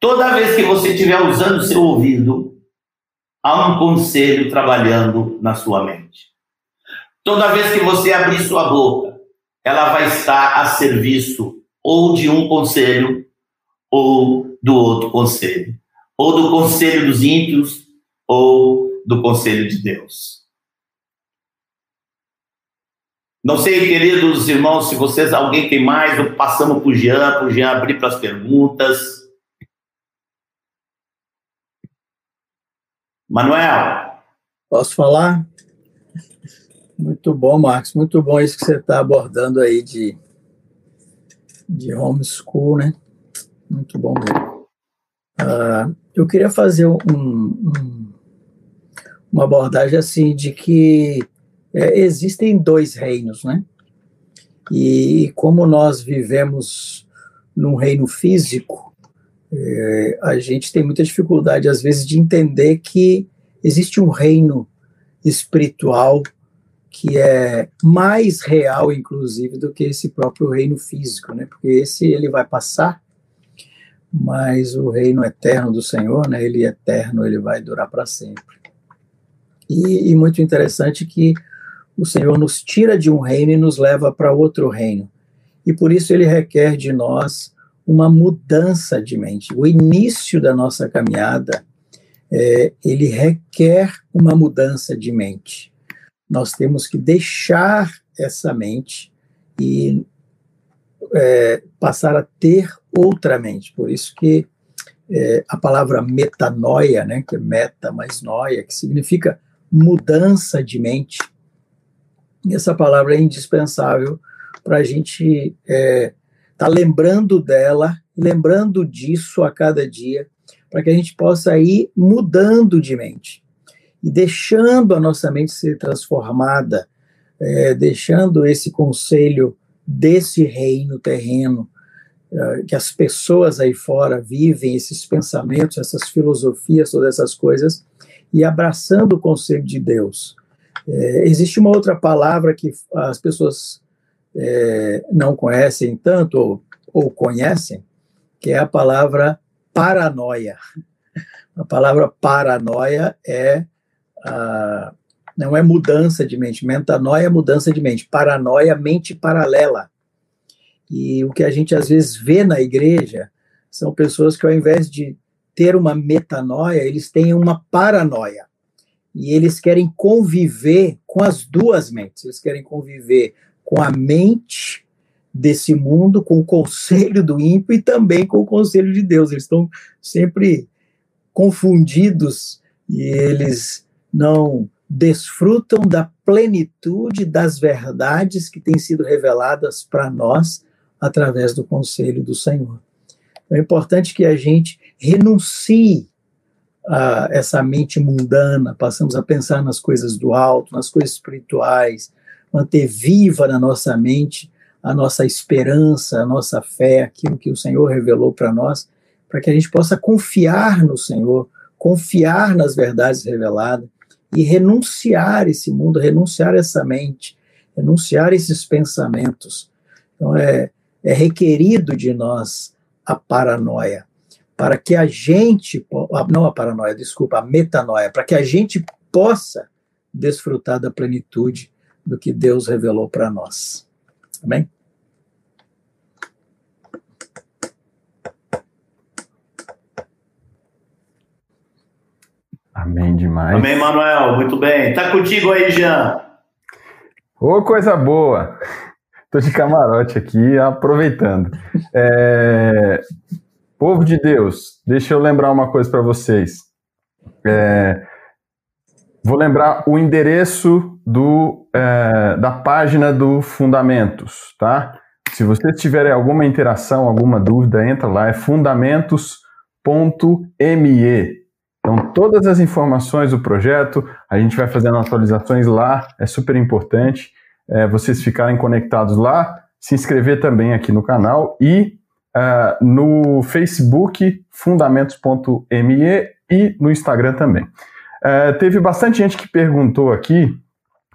Toda vez que você estiver usando seu ouvido, há um conselho trabalhando na sua mente. Toda vez que você abrir sua boca, ela vai estar a serviço ou de um conselho ou do outro conselho, ou do conselho dos ímpios ou do conselho de Deus. Não sei, queridos irmãos, se vocês, alguém tem mais, passamos para o Jean, para o Jean abrir para as perguntas. Manuel. Posso falar? Muito bom, Marcos, muito bom isso que você está abordando aí de, de homeschool, né? Muito bom. Uh, eu queria fazer um, um, uma abordagem assim de que é, existem dois reinos, né? E como nós vivemos num reino físico, é, a gente tem muita dificuldade, às vezes, de entender que existe um reino espiritual que é mais real, inclusive, do que esse próprio reino físico, né? Porque esse ele vai passar, mas o reino eterno do Senhor, né? Ele é eterno, ele vai durar para sempre. E, e muito interessante que o Senhor nos tira de um reino e nos leva para outro reino. E por isso ele requer de nós uma mudança de mente. O início da nossa caminhada, é, ele requer uma mudança de mente. Nós temos que deixar essa mente e é, passar a ter outra mente. Por isso que é, a palavra metanoia, né, que é meta mais noia, que significa mudança de mente, e essa palavra é indispensável para a gente estar é, tá lembrando dela, lembrando disso a cada dia, para que a gente possa ir mudando de mente. E deixando a nossa mente ser transformada, é, deixando esse conselho desse reino terreno, é, que as pessoas aí fora vivem, esses pensamentos, essas filosofias, todas essas coisas, e abraçando o conselho de Deus é, existe uma outra palavra que as pessoas é, não conhecem tanto ou, ou conhecem, que é a palavra paranoia. A palavra paranoia é a, não é mudança de mente, metanoia é mudança de mente, paranoia, mente paralela. E o que a gente às vezes vê na igreja são pessoas que ao invés de ter uma metanoia, eles têm uma paranoia e eles querem conviver com as duas mentes. Eles querem conviver com a mente desse mundo, com o conselho do ímpio e também com o conselho de Deus. Eles estão sempre confundidos e eles não desfrutam da plenitude das verdades que têm sido reveladas para nós através do conselho do Senhor. Então, é importante que a gente renuncie a essa mente mundana, passamos a pensar nas coisas do alto, nas coisas espirituais, manter viva na nossa mente a nossa esperança, a nossa fé, aquilo que o Senhor revelou para nós, para que a gente possa confiar no Senhor confiar nas verdades reveladas e renunciar esse mundo, renunciar essa mente, renunciar esses pensamentos. Então, é, é requerido de nós a paranoia, para que a gente, não a paranoia, desculpa, a metanoia, para que a gente possa desfrutar da plenitude do que Deus revelou para nós. Amém? Amém demais. Amém, Manuel. Muito bem. Tá contigo aí, Jean. Ô, coisa boa. Tô de camarote aqui, aproveitando. É... Povo de Deus, deixa eu lembrar uma coisa para vocês. É... Vou lembrar o endereço do, é, da página do Fundamentos, tá? Se vocês tiverem alguma interação, alguma dúvida, entra lá, é fundamentos.me. Então, todas as informações do projeto, a gente vai fazendo atualizações lá, é super importante é, vocês ficarem conectados lá, se inscrever também aqui no canal e uh, no Facebook, fundamentos.me e no Instagram também. Uh, teve bastante gente que perguntou aqui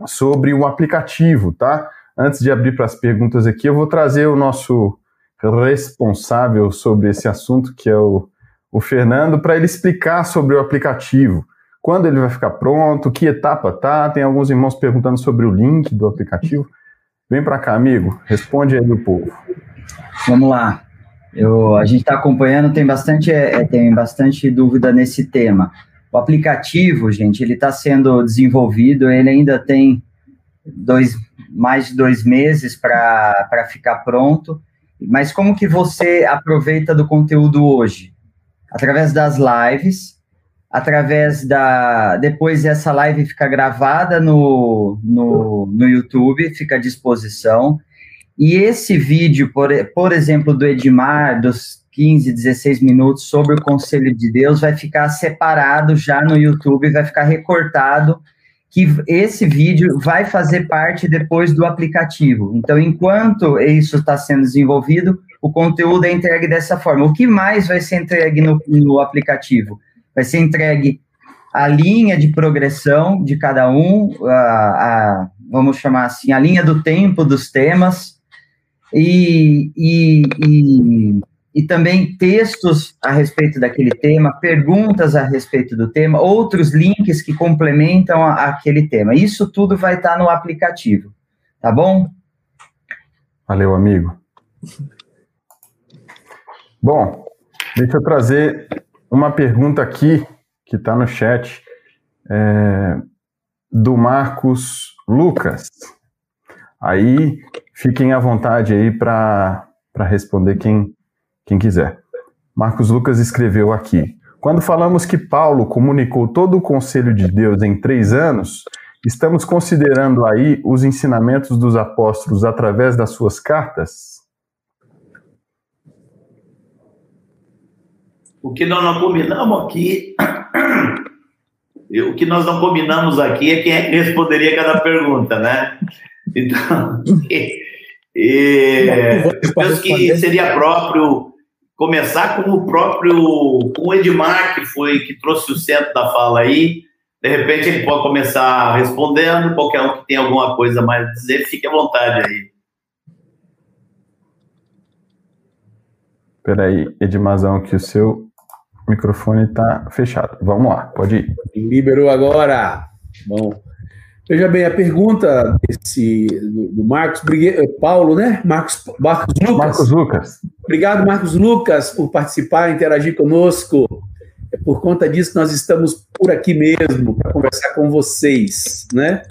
sobre o aplicativo, tá? Antes de abrir para as perguntas aqui, eu vou trazer o nosso responsável sobre esse assunto, que é o o Fernando para ele explicar sobre o aplicativo. Quando ele vai ficar pronto, que etapa tá? Tem alguns irmãos perguntando sobre o link do aplicativo. Vem para cá, amigo. Responde aí do povo. Vamos lá. Eu, a gente está acompanhando, tem bastante, é, tem bastante dúvida nesse tema. O aplicativo, gente, ele está sendo desenvolvido, ele ainda tem dois, mais de dois meses para ficar pronto. Mas como que você aproveita do conteúdo hoje? através das lives, através da. Depois essa live fica gravada no, no, no YouTube, fica à disposição. E esse vídeo, por, por exemplo, do Edmar, dos 15, 16 minutos sobre o Conselho de Deus, vai ficar separado já no YouTube, vai ficar recortado, que esse vídeo vai fazer parte depois do aplicativo. Então, enquanto isso está sendo desenvolvido, o conteúdo é entregue dessa forma. O que mais vai ser entregue no, no aplicativo? Vai ser entregue a linha de progressão de cada um, a, a, vamos chamar assim, a linha do tempo dos temas, e, e, e, e, também textos a respeito daquele tema, perguntas a respeito do tema, outros links que complementam a, aquele tema. Isso tudo vai estar no aplicativo, tá bom? Valeu, amigo. Bom, deixa eu trazer uma pergunta aqui que está no chat é, do Marcos Lucas. Aí fiquem à vontade aí para responder quem, quem quiser. Marcos Lucas escreveu aqui: Quando falamos que Paulo comunicou todo o conselho de Deus em três anos, estamos considerando aí os ensinamentos dos apóstolos através das suas cartas? O que nós não combinamos aqui, (coughs) o que nós não combinamos aqui é quem é que responderia cada pergunta, né? Então, (laughs) e, e, eu penso que seria próprio começar com o próprio com o Edmar, que foi que trouxe o centro da fala aí. De repente ele pode começar respondendo, qualquer um que tem alguma coisa mais a dizer, fique à vontade aí. Peraí, Edmazão, que o seu microfone está fechado. Vamos lá, pode ir. Liberou agora. Bom. Veja bem, a pergunta desse, do, Marcos eh, Paulo, né? Marcos, Marcos Lucas. Marcos Lucas. Obrigado, Marcos Lucas, por participar, interagir conosco. É por conta disso que nós estamos por aqui mesmo, para conversar com vocês, né?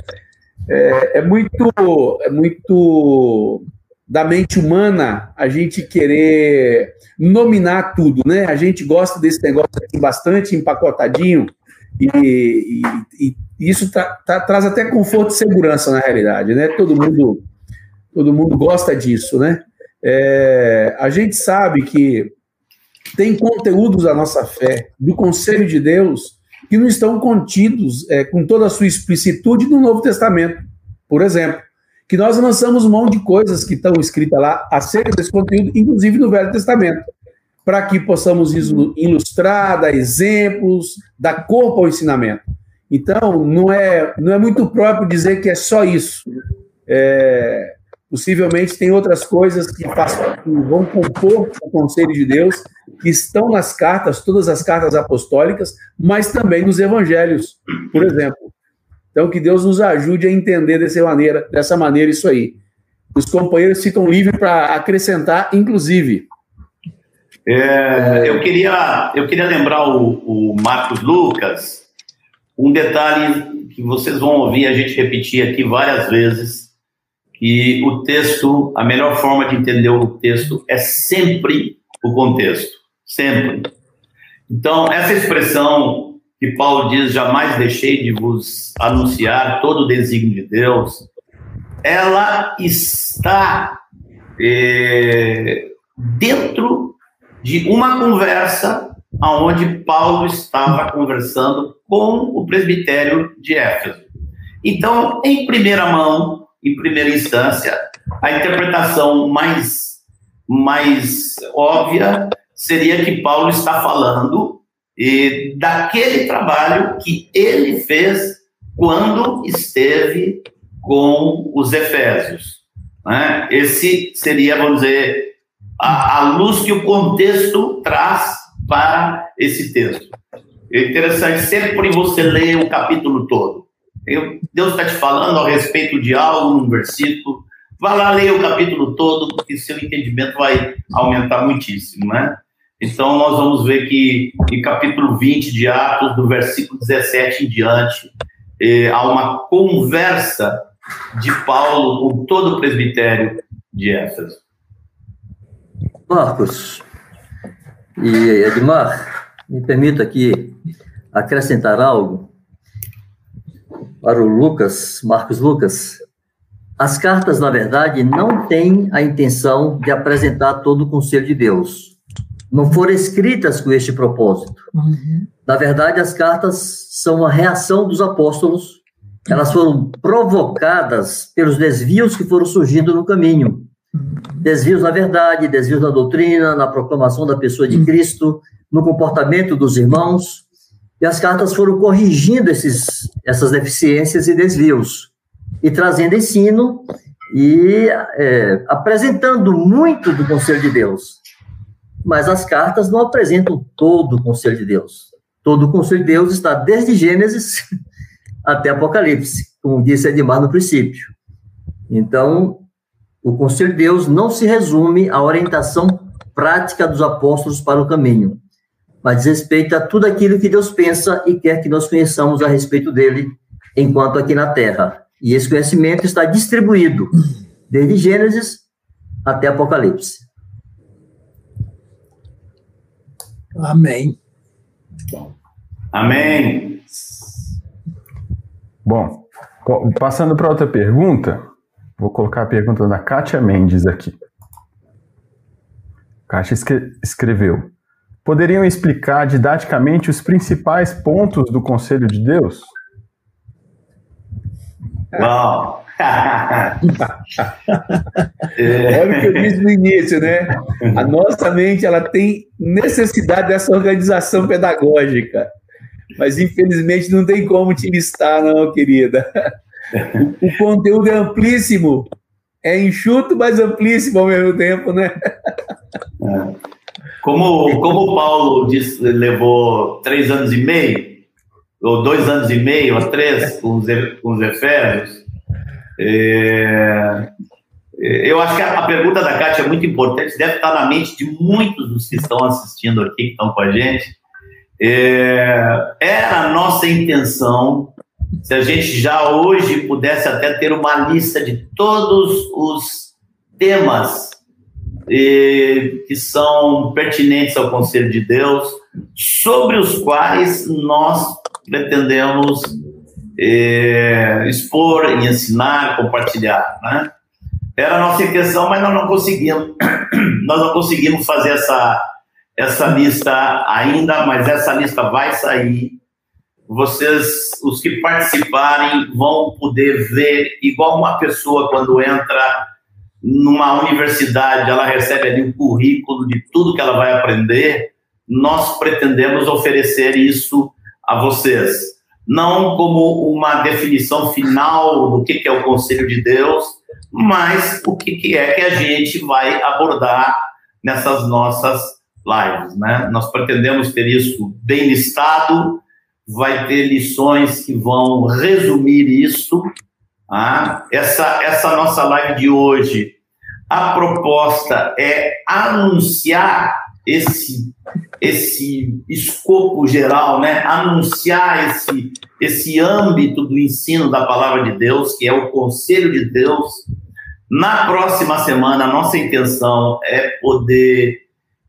É, é, muito, é muito da mente humana a gente querer nominar tudo, né? A gente gosta desse negócio aqui bastante empacotadinho e, e, e isso tá, tá, traz até conforto e segurança na realidade, né? Todo mundo, todo mundo gosta disso, né? É, a gente sabe que tem conteúdos da nossa fé, do Conselho de Deus, que não estão contidos é, com toda a sua explicitude no Novo Testamento. Por exemplo, que nós lançamos mão de coisas que estão escritas lá acerca desse conteúdo, inclusive no Velho Testamento. Para que possamos ilustrar, dar exemplos, dar corpo ao ensinamento. Então, não é, não é muito próprio dizer que é só isso. É, possivelmente tem outras coisas que, que vão compor o conselho de Deus, que estão nas cartas, todas as cartas apostólicas, mas também nos evangelhos, por exemplo. Então, que Deus nos ajude a entender dessa maneira, dessa maneira isso aí. Os companheiros ficam livres para acrescentar, inclusive. É, eu, queria, eu queria lembrar o, o Marcos Lucas, um detalhe que vocês vão ouvir a gente repetir aqui várias vezes, que o texto, a melhor forma de entender o texto é sempre o contexto, sempre. Então, essa expressão que Paulo diz, jamais deixei de vos anunciar todo o desígnio de Deus, ela está é, dentro de uma conversa aonde Paulo estava conversando com o presbitério de Éfeso. Então, em primeira mão, em primeira instância, a interpretação mais, mais óbvia seria que Paulo está falando eh, daquele trabalho que ele fez quando esteve com os Efésios. Né? Esse seria, vamos dizer, a, a luz que o contexto traz para esse texto. É interessante sempre você ler o capítulo todo. Deus está te falando a respeito de algo num versículo. Vá lá ler o capítulo todo, porque seu entendimento vai aumentar muitíssimo, né? Então, nós vamos ver que em capítulo 20 de Atos, do versículo 17 em diante, eh, há uma conversa de Paulo com todo o presbitério de Éfeso. Marcos e Edmar, me permita aqui acrescentar algo para o Lucas, Marcos Lucas. As cartas, na verdade, não têm a intenção de apresentar todo o conselho de Deus. Não foram escritas com este propósito. Uhum. Na verdade, as cartas são uma reação dos apóstolos. Elas foram provocadas pelos desvios que foram surgindo no caminho. Desvios na verdade, desvios na doutrina, na proclamação da pessoa de Cristo, no comportamento dos irmãos. E as cartas foram corrigindo esses, essas deficiências e desvios, e trazendo ensino e é, apresentando muito do conselho de Deus. Mas as cartas não apresentam todo o conselho de Deus. Todo o conselho de Deus está desde Gênesis (laughs) até Apocalipse, como disse Edmar no princípio. Então, o conselho de Deus não se resume à orientação prática dos apóstolos para o caminho, mas diz respeito a tudo aquilo que Deus pensa e quer que nós conheçamos a respeito dele enquanto aqui na Terra. E esse conhecimento está distribuído desde Gênesis até Apocalipse. Amém. Amém. Bom, passando para outra pergunta, Vou colocar a pergunta da Kátia Mendes aqui. Kátia escreveu: Poderiam explicar didaticamente os principais pontos do Conselho de Deus? Bom. (laughs) Olha o que eu disse no início, né? A nossa mente ela tem necessidade dessa organização pedagógica, mas infelizmente não tem como te listar, não, querida (laughs) o conteúdo é amplíssimo. É enxuto, mas amplíssimo ao mesmo tempo, né? É. Como, como o Paulo disse, levou três anos e meio, ou dois anos e meio, ou três, com os, com os Efésios, é, eu acho que a, pergunta da Kátia é muito importante, deve estar na mente de muitos dos que estão assistindo aqui, que estão com a gente. É, era a nossa intenção se a gente já hoje pudesse até ter uma lista de todos os temas que são pertinentes ao Conselho de Deus, sobre os quais nós pretendemos expor, ensinar, compartilhar, né? Era a nossa intenção, mas nós não conseguimos, (clears throat) nós não conseguimos fazer essa essa lista ainda, mas essa lista vai sair vocês, os que participarem, vão poder ver, igual uma pessoa quando entra numa universidade ela recebe ali um currículo de tudo que ela vai aprender, nós pretendemos oferecer isso a vocês. Não como uma definição final do que é o Conselho de Deus, mas o que é que a gente vai abordar nessas nossas lives. Né? Nós pretendemos ter isso bem listado, vai ter lições que vão resumir isso. Tá? Essa, essa nossa live de hoje, a proposta é anunciar esse esse escopo geral, né? Anunciar esse esse âmbito do ensino da palavra de Deus, que é o conselho de Deus. Na próxima semana, a nossa intenção é poder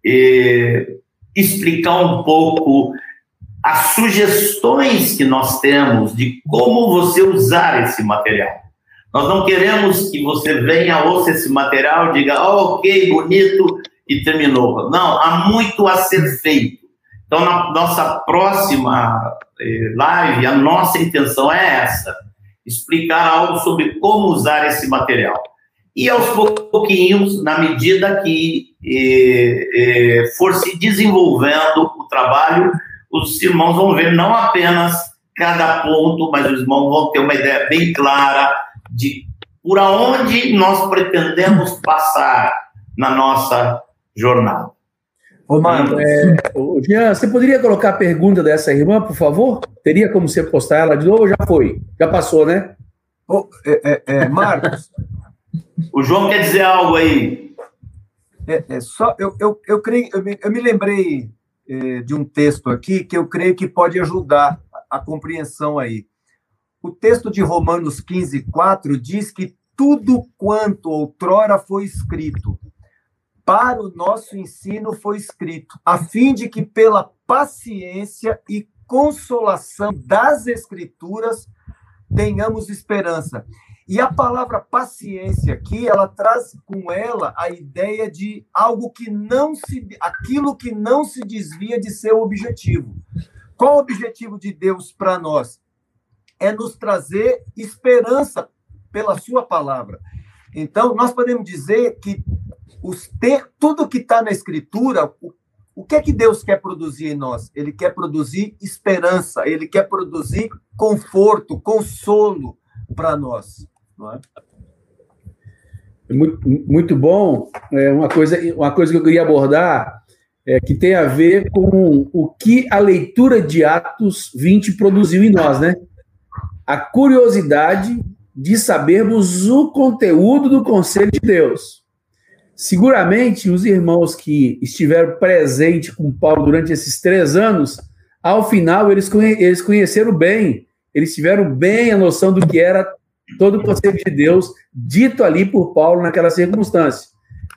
eh, explicar um pouco as sugestões que nós temos de como você usar esse material. Nós não queremos que você venha, ouça esse material diga, oh, ok, bonito, e terminou. Não, há muito a ser feito. Então, na nossa próxima eh, live, a nossa intenção é essa: explicar algo sobre como usar esse material. E aos pouquinhos, na medida que eh, eh, for se desenvolvendo o trabalho, os irmãos vão ver não apenas cada ponto, mas os irmãos vão ter uma ideia bem clara de por onde nós pretendemos passar na nossa jornada. Ô, Mano, é, Jean, você poderia colocar a pergunta dessa irmã, por favor? Teria como você postar ela de novo já foi? Já passou, né? Oh, é, é, é, Marcos. o João quer dizer algo aí. É, é só, eu, eu, eu, creio, eu, me, eu me lembrei de um texto aqui que eu creio que pode ajudar a, a compreensão aí. O texto de Romanos 15, 4 diz que tudo quanto outrora foi escrito para o nosso ensino foi escrito, a fim de que pela paciência e consolação das Escrituras tenhamos esperança. E a palavra paciência aqui, ela traz com ela a ideia de algo que não se aquilo que não se desvia de seu objetivo. Qual o objetivo de Deus para nós? É nos trazer esperança pela sua palavra. Então, nós podemos dizer que os te... tudo que está na Escritura, o... o que é que Deus quer produzir em nós? Ele quer produzir esperança, ele quer produzir conforto, consolo para nós. Não é? é muito, muito bom. É uma, coisa, uma coisa que eu queria abordar é, que tem a ver com o que a leitura de Atos 20 produziu em nós, né? A curiosidade de sabermos o conteúdo do conselho de Deus. Seguramente, os irmãos que estiveram presentes com Paulo durante esses três anos, ao final, eles, conhe eles conheceram bem, eles tiveram bem a noção do que era todo o conceito de Deus dito ali por Paulo naquela circunstância.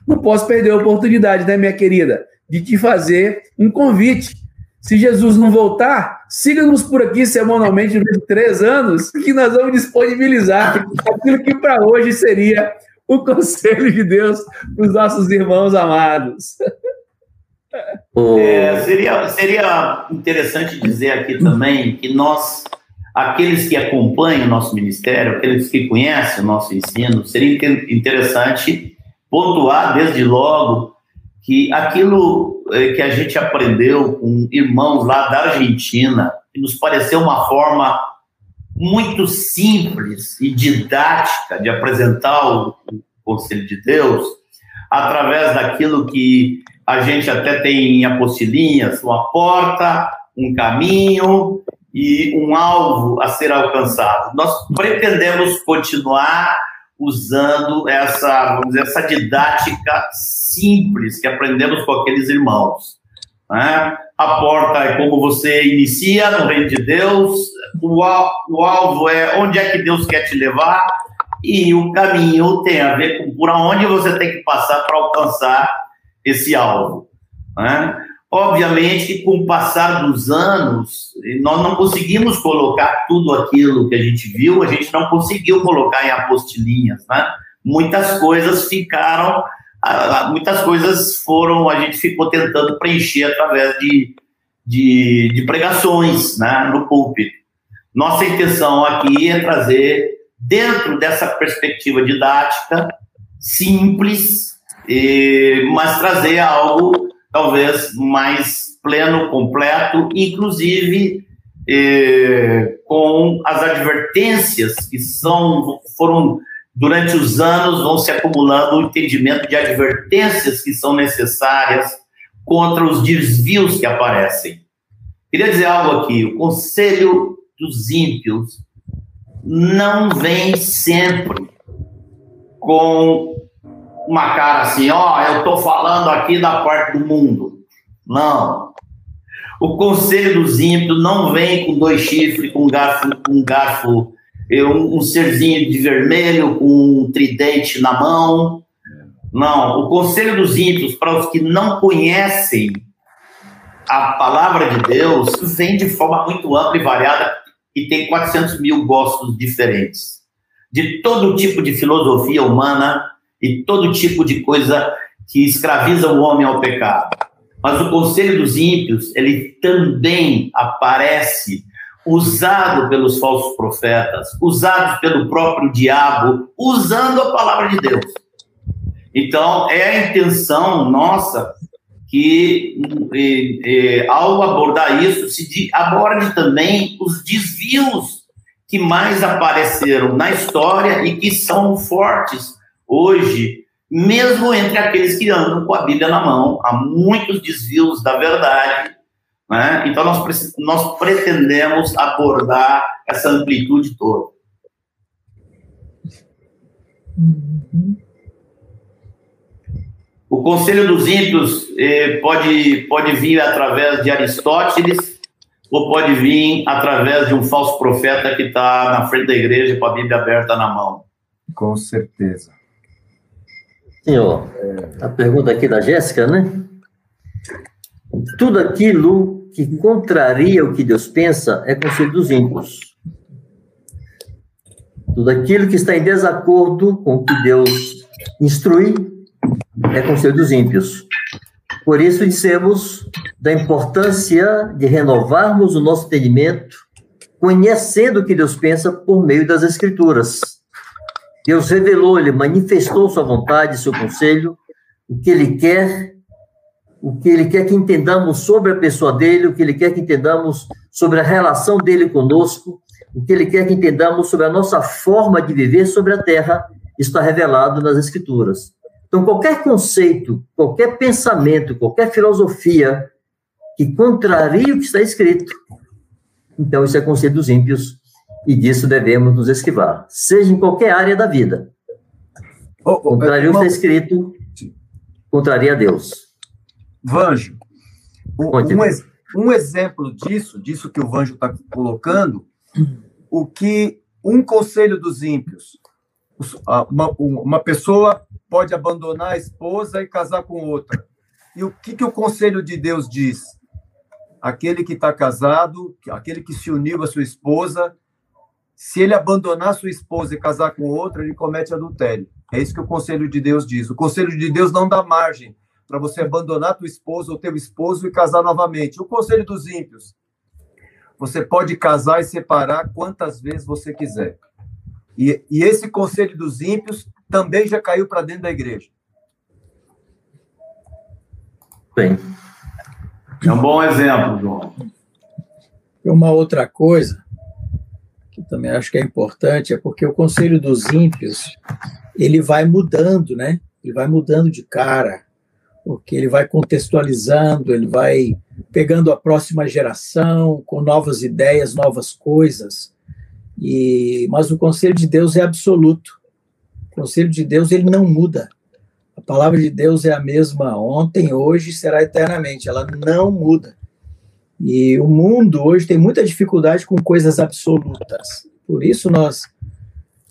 Não posso perder a oportunidade, né, minha querida, de te fazer um convite. Se Jesus não voltar, siga-nos por aqui semanalmente durante três anos, que nós vamos disponibilizar aquilo que para hoje seria o conselho de Deus para os nossos irmãos amados. É, seria, seria interessante dizer aqui também que nós, aqueles que acompanham o nosso ministério, aqueles que conhecem o nosso ensino, seria interessante pontuar desde logo que aquilo é, que a gente aprendeu com irmãos lá da Argentina, que nos pareceu uma forma muito simples e didática de apresentar o Conselho de Deus, através daquilo que a gente até tem em apostilinhas, uma porta, um caminho e um alvo a ser alcançado. Nós pretendemos continuar usando essa, vamos dizer, essa didática simples que aprendemos com aqueles irmãos. Né? A porta é como você inicia no reino de Deus, o, o alvo é onde é que Deus quer te levar, e o caminho tem a ver com por onde você tem que passar para alcançar esse alvo. Né? Obviamente, com o passar dos anos, nós não conseguimos colocar tudo aquilo que a gente viu, a gente não conseguiu colocar em apostilinhas. Né? Muitas coisas ficaram muitas coisas foram, a gente ficou tentando preencher através de, de, de pregações né, no púlpito. Nossa intenção aqui é trazer, dentro dessa perspectiva didática, simples, mas trazer algo talvez mais pleno, completo, inclusive com as advertências que são foram durante os anos vão se acumulando o entendimento de advertências que são necessárias contra os desvios que aparecem. Queria dizer algo aqui: o conselho dos ímpios não vem sempre com uma cara assim, ó, oh, eu estou falando aqui da parte do mundo. Não. O conselho dos ímpios não vem com dois chifres, com um garfo, com um garfo, um, um serzinho de vermelho, com um tridente na mão. Não. O conselho dos ímpios, para os que não conhecem a palavra de Deus, vem de forma muito ampla e variada e tem 400 mil gostos diferentes. De todo tipo de filosofia humana e todo tipo de coisa que escraviza o homem ao pecado. Mas o conselho dos ímpios, ele também aparece usado pelos falsos profetas, usado pelo próprio diabo, usando a palavra de Deus. Então, é a intenção nossa que, ao abordar isso, se aborde também os desvios que mais apareceram na história e que são fortes hoje mesmo entre aqueles que andam com a Bíblia na mão. Há muitos desvios da verdade. Né? Então, nós, nós pretendemos abordar essa amplitude toda. O conselho dos ímpios eh, pode, pode vir através de Aristóteles ou pode vir através de um falso profeta que está na frente da igreja com a Bíblia aberta na mão. Com certeza. Senhor, a pergunta aqui da Jéssica, né? Tudo aquilo que contraria o que Deus pensa é conselho dos ímpios. Tudo aquilo que está em desacordo com o que Deus instrui é conselho dos ímpios. Por isso dissemos da importância de renovarmos o nosso entendimento, conhecendo o que Deus pensa por meio das Escrituras. Deus revelou, ele manifestou sua vontade, seu conselho, o que ele quer, o que ele quer que entendamos sobre a pessoa dele, o que ele quer que entendamos sobre a relação dele conosco, o que ele quer que entendamos sobre a nossa forma de viver sobre a terra, está revelado nas Escrituras. Então, qualquer conceito, qualquer pensamento, qualquer filosofia que contrarie o que está escrito, então isso é conselho dos ímpios e disso devemos nos esquivar, seja em qualquer área da vida. Oh, oh, Contraria o que está escrito, contraria a Deus. Vanjo, um, um, um, exemplo disso, disso que o Vanjo está colocando, o que um conselho dos ímpios, uma, uma pessoa pode abandonar a esposa e casar com outra. E o que, que o conselho de Deus diz? Aquele que está casado, aquele que se uniu à sua esposa, se ele abandonar sua esposa e casar com outra, ele comete adultério. É isso que o conselho de Deus diz. O conselho de Deus não dá margem para você abandonar tua esposa ou teu esposo e casar novamente. O conselho dos ímpios. Você pode casar e separar quantas vezes você quiser. E, e esse conselho dos ímpios também já caiu para dentro da igreja. Bem. É um bom exemplo, João. Uma outra coisa também acho que é importante, é porque o Conselho dos Ímpios, ele vai mudando, né? Ele vai mudando de cara, porque ele vai contextualizando, ele vai pegando a próxima geração com novas ideias, novas coisas. E mas o conselho de Deus é absoluto. O conselho de Deus ele não muda. A palavra de Deus é a mesma ontem, hoje será eternamente. Ela não muda. E o mundo hoje tem muita dificuldade com coisas absolutas. Por isso nós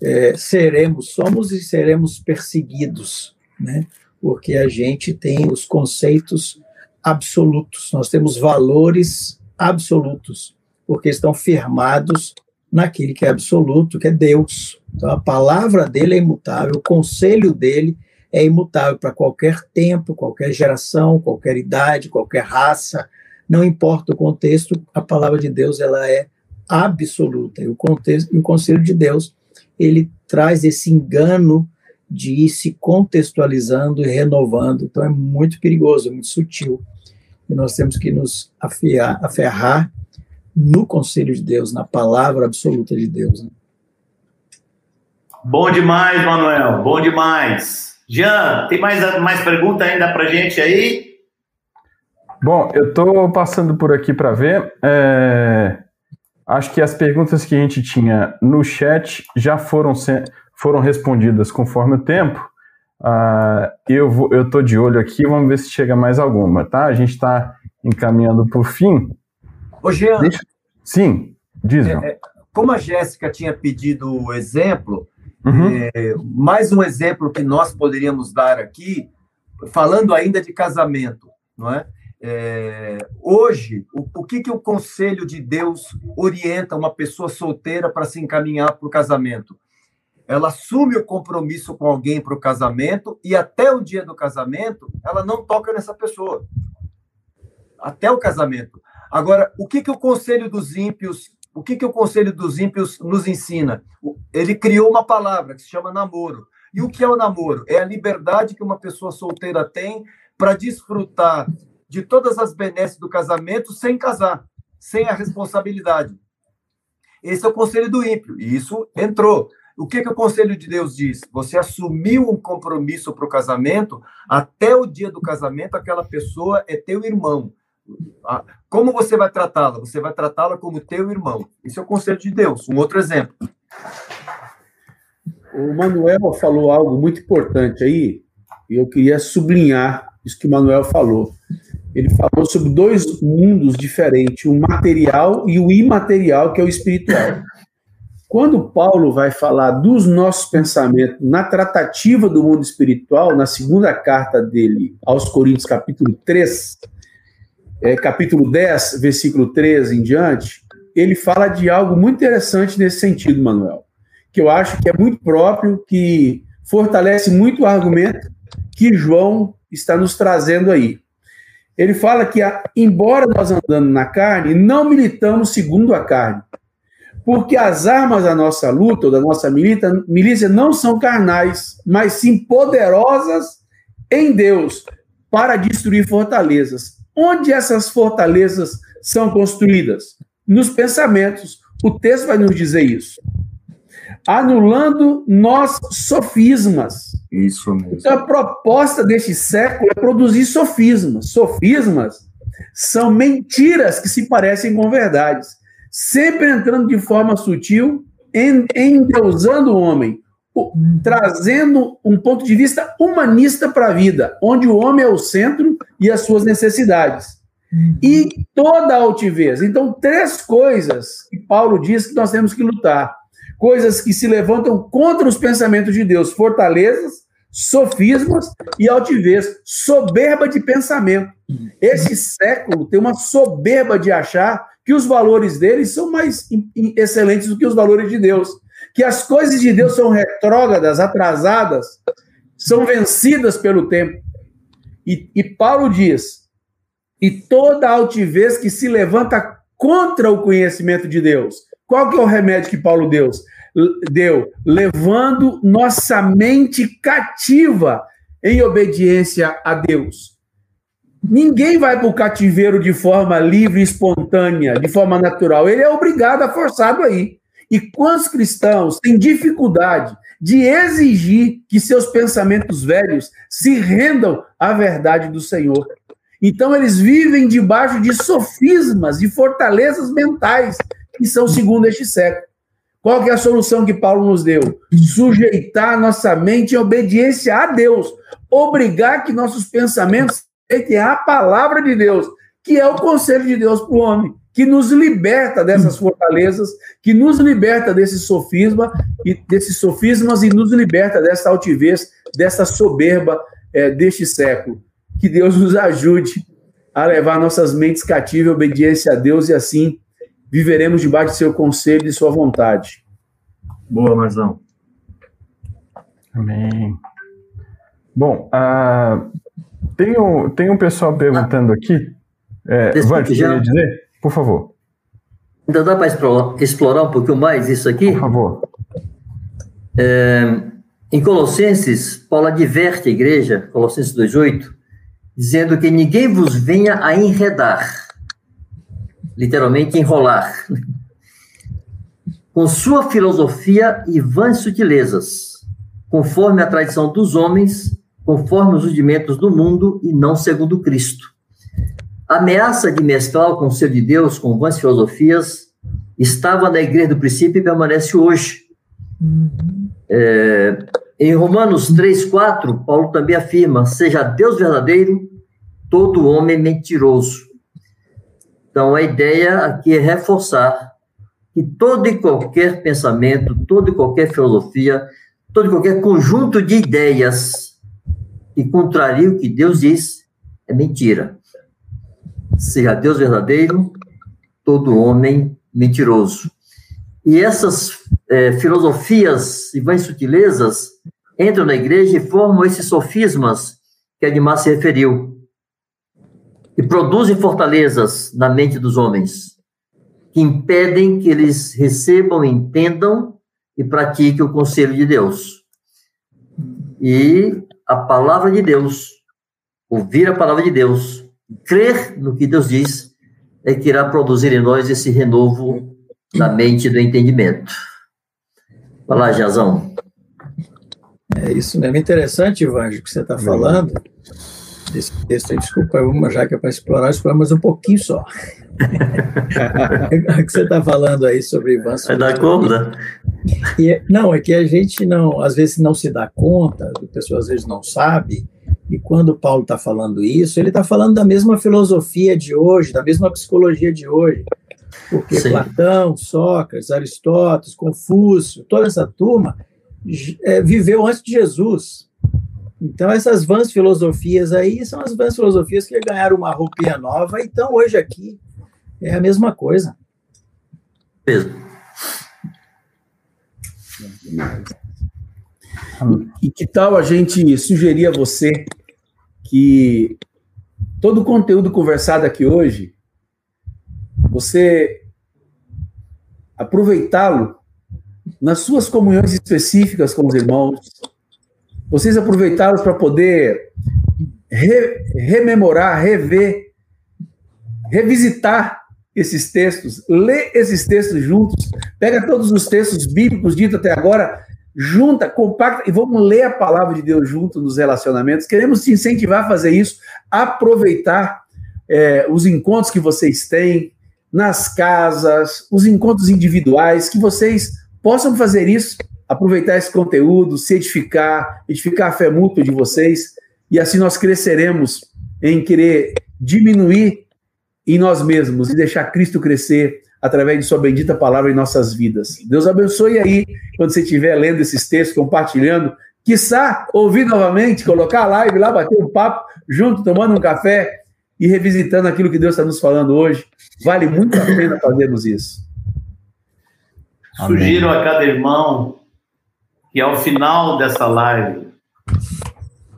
é, seremos, somos e seremos perseguidos, né? Porque a gente tem os conceitos absolutos, nós temos valores absolutos, porque estão firmados naquele que é absoluto, que é Deus. Então a palavra dele é imutável, o conselho dele é imutável para qualquer tempo, qualquer geração, qualquer idade, qualquer raça, não importa o contexto, a palavra de Deus ela é absoluta. E o contexto, o conselho de Deus, ele traz esse engano de ir se contextualizando e renovando. Então é muito perigoso, é muito sutil. E nós temos que nos afiar, aferrar no conselho de Deus, na palavra absoluta de Deus. Né? Bom demais, Manuel, bom demais. Jean, tem mais, mais pergunta ainda para gente aí? Bom, eu estou passando por aqui para ver. É... Acho que as perguntas que a gente tinha no chat já foram, foram respondidas conforme o tempo. Uh, eu vou, eu tô de olho aqui, vamos ver se chega mais alguma, tá? A gente está encaminhando para o fim. Ô, Jean. Deixa... Sim, diz, é, é, Como a Jéssica tinha pedido o exemplo, uhum. é, mais um exemplo que nós poderíamos dar aqui, falando ainda de casamento, não é? É, hoje, o, o, que, que o conselho de Deus orienta uma pessoa solteira para se encaminhar para o casamento? ela assume o compromisso com alguém para o casamento e até o dia do casamento ela não toca nessa pessoa. Até o casamento. Agora, o que, que o conselho dos ímpios, o que, que o conselho dos ímpios nos ensina? Ele criou uma palavra que se chama namoro. E o que é o namoro? É a liberdade que uma pessoa solteira tem para desfrutar de todas as benesses do casamento sem casar, sem a responsabilidade. Esse é o conselho do ímpio, e isso entrou. O que, que o Conselho de Deus diz? Você assumiu um compromisso para o casamento, até o dia do casamento, aquela pessoa é teu irmão. Como você vai tratá-la? Você vai tratá-la como teu irmão. Esse é o Conselho de Deus. Um outro exemplo. O Manuel falou algo muito importante aí, e eu queria sublinhar isso que o Manuel falou. Ele falou sobre dois mundos diferentes, o material e o imaterial, que é o espiritual. Quando Paulo vai falar dos nossos pensamentos na tratativa do mundo espiritual, na segunda carta dele aos Coríntios, capítulo 3, é, capítulo 10, versículo 13 em diante, ele fala de algo muito interessante nesse sentido, Manuel, que eu acho que é muito próprio, que fortalece muito o argumento que João está nos trazendo aí. Ele fala que, embora nós andando na carne, não militamos segundo a carne, porque as armas da nossa luta, ou da nossa milícia, milícia, não são carnais, mas sim poderosas em Deus para destruir fortalezas. Onde essas fortalezas são construídas? Nos pensamentos. O texto vai nos dizer isso. Anulando nós sofismas. Isso mesmo. Então, a proposta deste século é produzir sofismas. Sofismas são mentiras que se parecem com verdades sempre entrando de forma sutil, endeusando o homem, trazendo um ponto de vista humanista para a vida, onde o homem é o centro e as suas necessidades. E toda a altivez. Então, três coisas que Paulo diz que nós temos que lutar. Coisas que se levantam contra os pensamentos de Deus, fortalezas, sofismas e altivez, soberba de pensamento. Esse século tem uma soberba de achar que os valores deles são mais excelentes do que os valores de Deus, que as coisas de Deus são retrógradas, atrasadas, são vencidas pelo tempo. E, e Paulo diz: e toda altivez que se levanta contra o conhecimento de Deus. Qual que é o remédio que Paulo deu? deu, levando nossa mente cativa em obediência a Deus. Ninguém vai para o cativeiro de forma livre, espontânea, de forma natural. Ele é obrigado a forçado aí. E quantos cristãos têm dificuldade de exigir que seus pensamentos velhos se rendam à verdade do Senhor? Então, eles vivem debaixo de sofismas e fortalezas mentais que são segundo este século. Qual é a solução que Paulo nos deu? Sujeitar nossa mente em obediência a Deus, obrigar que nossos pensamentos sejam a palavra de Deus, que é o conselho de Deus para o homem, que nos liberta dessas fortalezas, que nos liberta desse sofisma e desses sofismas e nos liberta dessa altivez, dessa soberba é, deste século. Que Deus nos ajude a levar nossas mentes cativas obediência a Deus e assim viveremos debaixo de seu conselho e de sua vontade. Boa, Marzão. Amém. Bom, uh, tem, um, tem um pessoal perguntando aqui. É, Van, já... dizer? Por favor. Ainda dá para explorar, explorar um pouquinho mais isso aqui? Por favor. É, Em Colossenses, Paulo adverte a igreja, Colossenses 2,8, dizendo que ninguém vos venha a enredar, literalmente enrolar, com sua filosofia e vãs sutilezas, conforme a tradição dos homens, conforme os rudimentos do mundo e não segundo Cristo. A ameaça de mesclar o conselho de Deus com vãs filosofias estava na igreja do princípio e permanece hoje. É, em Romanos 3, 4, Paulo também afirma: seja Deus verdadeiro, todo homem mentiroso. Então, a ideia aqui é reforçar que todo e qualquer pensamento, toda e qualquer filosofia, todo e qualquer conjunto de ideias que contraria o que Deus diz é mentira. Seja Deus verdadeiro, todo homem mentiroso. E essas é, filosofias e vãs sutilezas entram na igreja e formam esses sofismas que Edmar se referiu, e produzem fortalezas na mente dos homens, que impedem que eles recebam, entendam e pratiquem o conselho de Deus. E a palavra de Deus, ouvir a palavra de Deus, crer no que Deus diz, é que irá produzir em nós esse renovo da mente e do entendimento. Vai lá, Jazão. É isso mesmo. Interessante, Ivanjo, que você está falando. Esse texto desculpa, já que é para explorar, explorar mais um pouquinho só. (laughs) o que você está falando aí sobre Ivan. Vai dar conta? E, é, não, é que a gente não, às vezes não se dá conta, a pessoa às vezes não sabe, e quando Paulo está falando isso, ele está falando da mesma filosofia de hoje, da mesma psicologia de hoje. Porque Sim. Platão, Sócrates, Aristóteles, Confúcio, toda essa turma é, viveu antes de Jesus. Então, essas vãs filosofias aí são as vãs filosofias que ganharam uma roupinha nova e estão hoje aqui. É a mesma coisa. Mesmo. E que tal a gente sugerir a você que todo o conteúdo conversado aqui hoje, você aproveitá-lo nas suas comunhões específicas com os irmãos, vocês aproveitaram para poder re, rememorar, rever, revisitar esses textos, ler esses textos juntos, pega todos os textos bíblicos ditos até agora, junta, compacta e vamos ler a palavra de Deus junto nos relacionamentos. Queremos te incentivar a fazer isso, aproveitar é, os encontros que vocês têm nas casas, os encontros individuais, que vocês possam fazer isso aproveitar esse conteúdo, se edificar, edificar a fé mútua de vocês, e assim nós cresceremos em querer diminuir em nós mesmos e deixar Cristo crescer através de Sua bendita palavra em nossas vidas. Deus abençoe aí, quando você estiver lendo esses textos, compartilhando, quiçá ouvir novamente, colocar a live lá, bater um papo junto, tomando um café e revisitando aquilo que Deus está nos falando hoje. Vale muito a pena fazermos isso. Sugiro a cada irmão que ao final dessa live,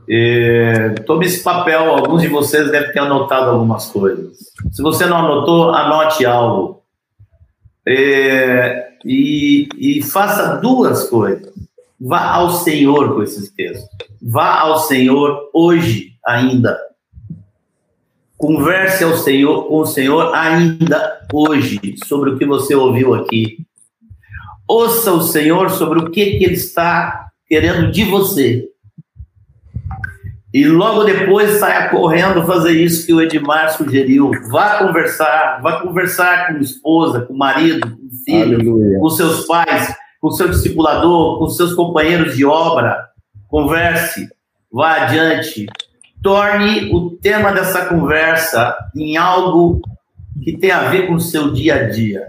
é, tome esse papel. Alguns de vocês devem ter anotado algumas coisas. Se você não anotou, anote algo. É, e, e faça duas coisas. Vá ao Senhor com esses textos. Vá ao Senhor hoje ainda. Converse ao Senhor, com o Senhor ainda hoje sobre o que você ouviu aqui. Ouça o Senhor sobre o que, que Ele está querendo de você. E logo depois saia correndo fazer isso que o Edmar sugeriu. Vá conversar, vá conversar com a esposa, com o marido, com o filho, Aleluia. com seus pais, com o seu discipulador, com seus companheiros de obra. Converse, vá adiante. Torne o tema dessa conversa em algo que tem a ver com o seu dia a dia.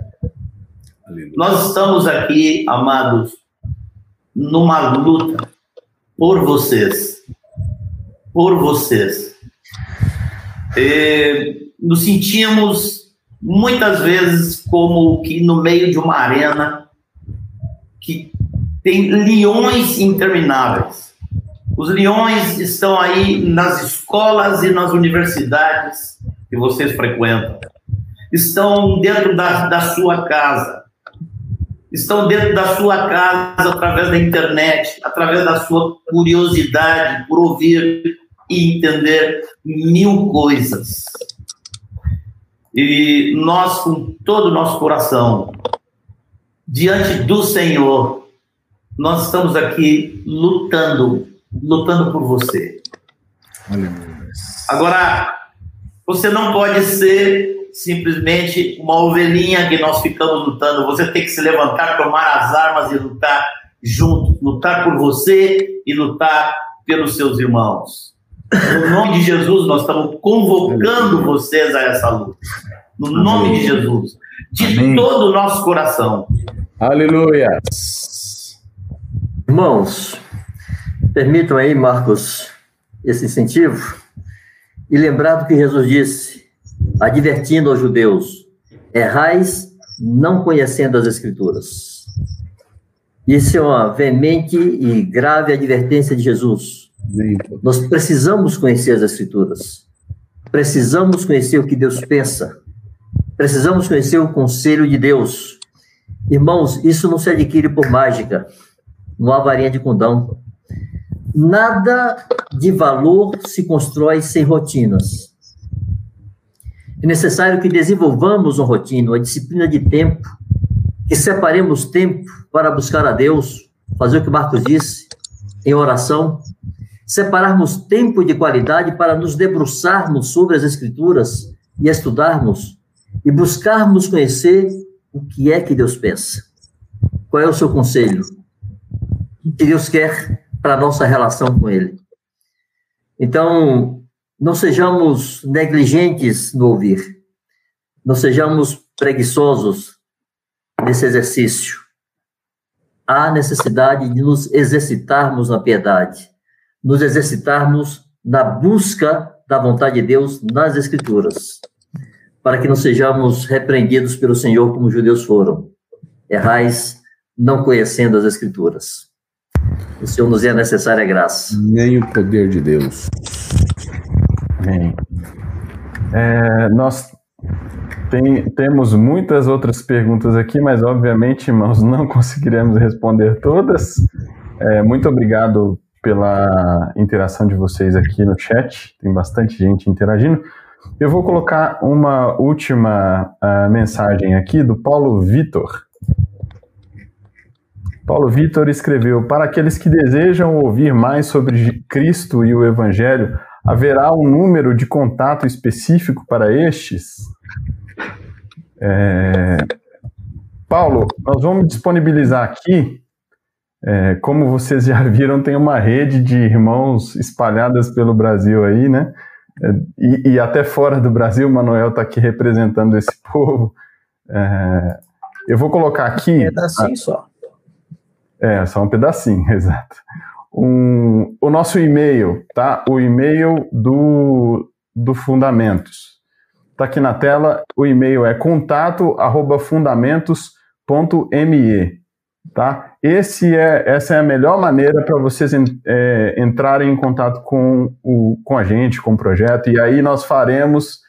Aleluia. Nós estamos aqui, amados, numa luta por vocês. Por vocês. E nos sentimos muitas vezes como que no meio de uma arena que tem leões intermináveis. Os leões estão aí nas escolas e nas universidades que vocês frequentam. Estão dentro da, da sua casa estão dentro da sua casa, através da internet, através da sua curiosidade por ouvir e entender mil coisas. E nós, com todo o nosso coração, diante do Senhor, nós estamos aqui lutando, lutando por você. Agora, você não pode ser simplesmente uma ovelhinha que nós ficamos lutando. Você tem que se levantar, tomar as armas e lutar junto, lutar por você e lutar pelos seus irmãos. No nome de Jesus, nós estamos convocando vocês a essa luta. No nome de Jesus, de Amém. todo o nosso coração. Aleluia. Irmãos, permitam aí, Marcos, esse incentivo e lembrar do que Jesus disse, advertindo aos judeus: errais não conhecendo as Escrituras. Isso é uma veemente e grave advertência de Jesus. Nós precisamos conhecer as Escrituras. Precisamos conhecer o que Deus pensa. Precisamos conhecer o conselho de Deus. Irmãos, isso não se adquire por mágica, não há varinha de condão. Nada de valor se constrói sem rotinas. É necessário que desenvolvamos uma rotina, uma disciplina de tempo, que separemos tempo para buscar a Deus, fazer o que Marcos disse, em oração, separarmos tempo de qualidade para nos debruçarmos sobre as Escrituras e estudarmos e buscarmos conhecer o que é que Deus pensa. Qual é o seu conselho? O que Deus quer para a nossa relação com Ele. Então, não sejamos negligentes no ouvir, não sejamos preguiçosos nesse exercício. Há necessidade de nos exercitarmos na piedade, nos exercitarmos na busca da vontade de Deus nas Escrituras, para que não sejamos repreendidos pelo Senhor como os judeus foram. Errais não conhecendo as Escrituras. O Senhor nos é necessária graça. Nem o poder de Deus. Amém. É, nós tem, temos muitas outras perguntas aqui, mas obviamente, irmãos, não (laughs) conseguiremos responder todas. É, muito obrigado pela interação de vocês aqui no chat. Tem bastante gente interagindo. Eu vou colocar uma última uh, mensagem aqui do Paulo Vitor. Paulo Vitor escreveu: Para aqueles que desejam ouvir mais sobre Cristo e o Evangelho, haverá um número de contato específico para estes? É... Paulo, nós vamos disponibilizar aqui. É, como vocês já (laughs) viram, tem uma rede de irmãos espalhadas pelo Brasil aí, né? É, e, e até fora do Brasil, o Manuel está aqui representando esse (laughs) povo. É, eu vou colocar aqui. Um pedacinho só. É, só um pedacinho, (laughs) exato. Um, o nosso e-mail, tá? O e-mail do, do Fundamentos. Está aqui na tela, o e-mail é contato@fundamentos.me, tá? Esse é, essa é a melhor maneira para vocês é, entrarem em contato com, o, com a gente, com o projeto, e aí nós faremos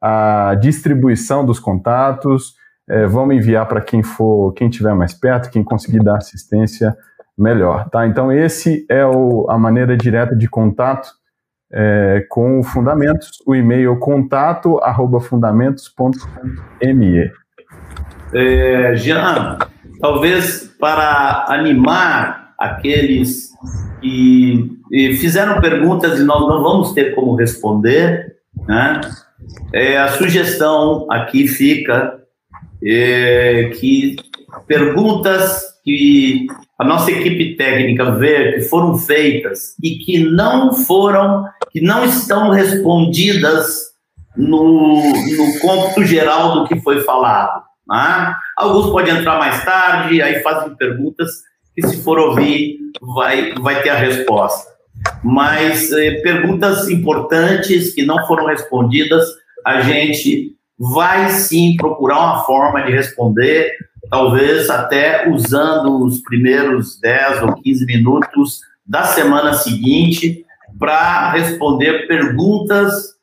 a distribuição dos contatos, é, vamos enviar para quem for, quem tiver mais perto, quem conseguir dar assistência melhor, tá? Então esse é o, a maneira direta de contato é, com o Fundamentos, o e-mail contato arroba fundamentos.me. É, Jean, talvez para animar aqueles que fizeram perguntas e nós não vamos ter como responder, né? É, a sugestão aqui fica é, que perguntas que a nossa equipe técnica vê que foram feitas e que não foram, que não estão respondidas no, no cômputo geral do que foi falado. Né? Alguns podem entrar mais tarde, aí fazem perguntas que, se for ouvir, vai, vai ter a resposta. Mas eh, perguntas importantes que não foram respondidas, a gente vai sim procurar uma forma de responder, talvez até usando os primeiros 10 ou 15 minutos da semana seguinte para responder perguntas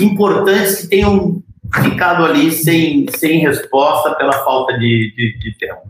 importantes que tenham ficado ali sem, sem resposta pela falta de, de, de tempo.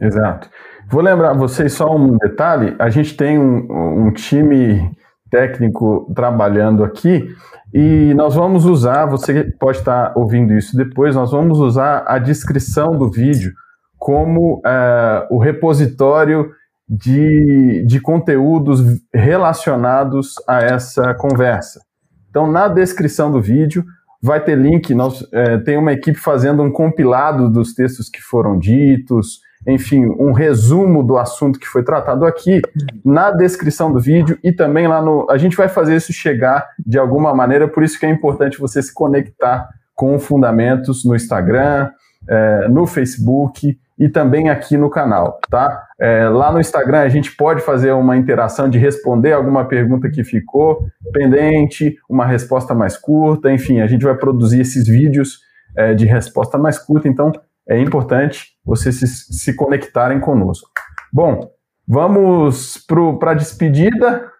Exato. Vou lembrar vocês só um detalhe: a gente tem um, um time técnico trabalhando aqui e nós vamos usar, você pode estar ouvindo isso depois, nós vamos usar a descrição do vídeo como uh, o repositório de, de conteúdos relacionados a essa conversa. Então, na descrição do vídeo, vai ter link. Nós é, tem uma equipe fazendo um compilado dos textos que foram ditos, enfim, um resumo do assunto que foi tratado aqui na descrição do vídeo e também lá no. A gente vai fazer isso chegar de alguma maneira, por isso que é importante você se conectar com Fundamentos no Instagram, é, no Facebook e também aqui no canal, tá? É, lá no Instagram a gente pode fazer uma interação de responder alguma pergunta que ficou pendente, uma resposta mais curta, enfim, a gente vai produzir esses vídeos é, de resposta mais curta, então é importante vocês se, se conectarem conosco. Bom, vamos para a despedida.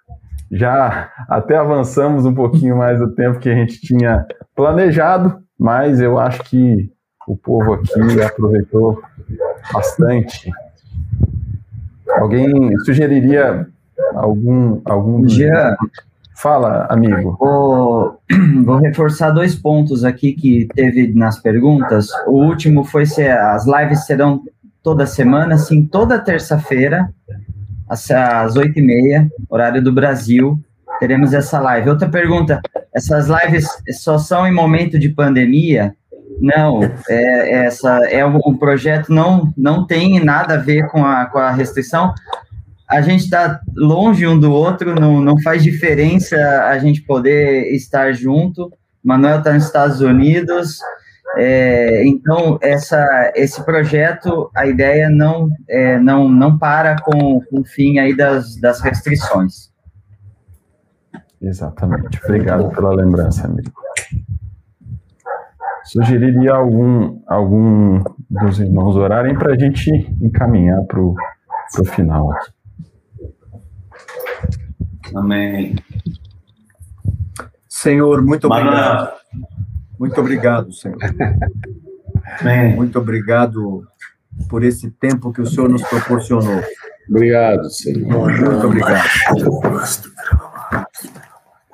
Já até avançamos um pouquinho mais do tempo que a gente tinha planejado, mas eu acho que o povo aqui aproveitou bastante. Alguém sugeriria algum algum Fala, amigo. Vou, (clears throat) vou, reforçar dois pontos aqui que teve nas perguntas. O último foi se as lives serão toda semana, sim, toda terça-feira, às oito e meia, horário do Brasil, teremos essa live. Outra pergunta: essas lives só são em momento de pandemia? Não, é, essa é um, um, projeto não não tem nada a ver com a, com a restrição. A gente está longe um do outro, não, não faz diferença a gente poder estar junto. Manuel está nos Estados Unidos, é, então essa, esse projeto, a ideia não é, não, não para com, com o fim aí das, das restrições. Exatamente. Obrigado pela lembrança, amigo. Sugeriria algum, algum dos irmãos orarem para a gente encaminhar para o final. Amém. Senhor, muito obrigado. Muito obrigado, Senhor. Amém. Muito obrigado por esse tempo que o Senhor nos proporcionou. Obrigado, Senhor. Muito obrigado.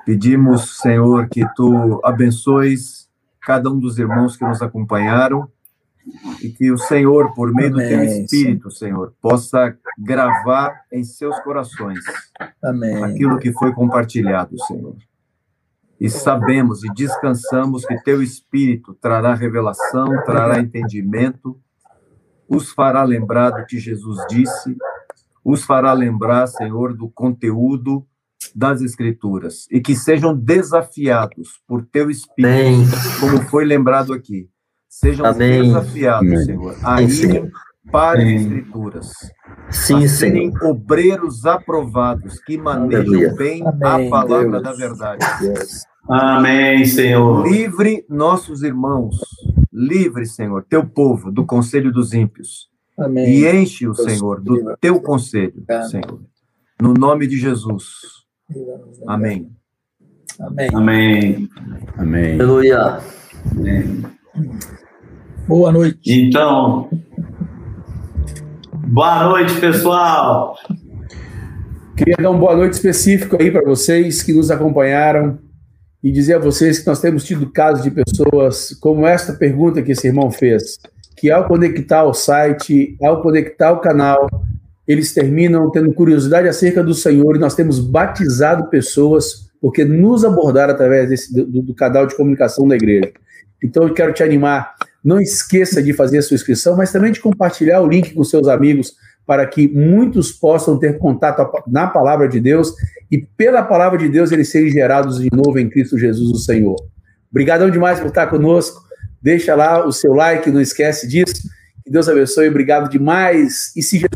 Pedimos, Senhor, que tu abençoes cada um dos irmãos que nos acompanharam e que o Senhor, por meio Amém, do teu Espírito, Senhor, possa gravar em seus corações Amém. aquilo que foi compartilhado, Senhor. E sabemos e descansamos que teu Espírito trará revelação, trará entendimento, os fará lembrar do que Jesus disse, os fará lembrar, Senhor, do conteúdo das Escrituras e que sejam desafiados por teu Espírito, Amém. como foi lembrado aqui. Sejam Amém. desafiados, Amém. Senhor, a irem para as Escrituras. Sim, a serem Senhor. obreiros aprovados que manejam bem Amém, a palavra Deus. da verdade. Deus. Amém, Senhor. Livre nossos irmãos, livre, Senhor, teu povo do conselho dos ímpios. Amém. E enche o Senhor do teu conselho, Senhor. No nome de Jesus. Amém. Amém. Amém. Amém. Aleluia. Amém. Boa noite. Então, boa noite, pessoal. Queria dar uma boa noite específico aí para vocês que nos acompanharam e dizer a vocês que nós temos tido casos de pessoas como esta pergunta que esse irmão fez, que ao conectar o site, ao conectar o canal, eles terminam tendo curiosidade acerca do Senhor e nós temos batizado pessoas porque nos abordaram através desse, do, do canal de comunicação da igreja. Então eu quero te animar, não esqueça de fazer a sua inscrição, mas também de compartilhar o link com seus amigos para que muitos possam ter contato na palavra de Deus e pela palavra de Deus eles serem gerados de novo em Cristo Jesus, o Senhor. Obrigadão demais por estar conosco. Deixa lá o seu like, não esquece disso. Que Deus abençoe. Obrigado demais. E se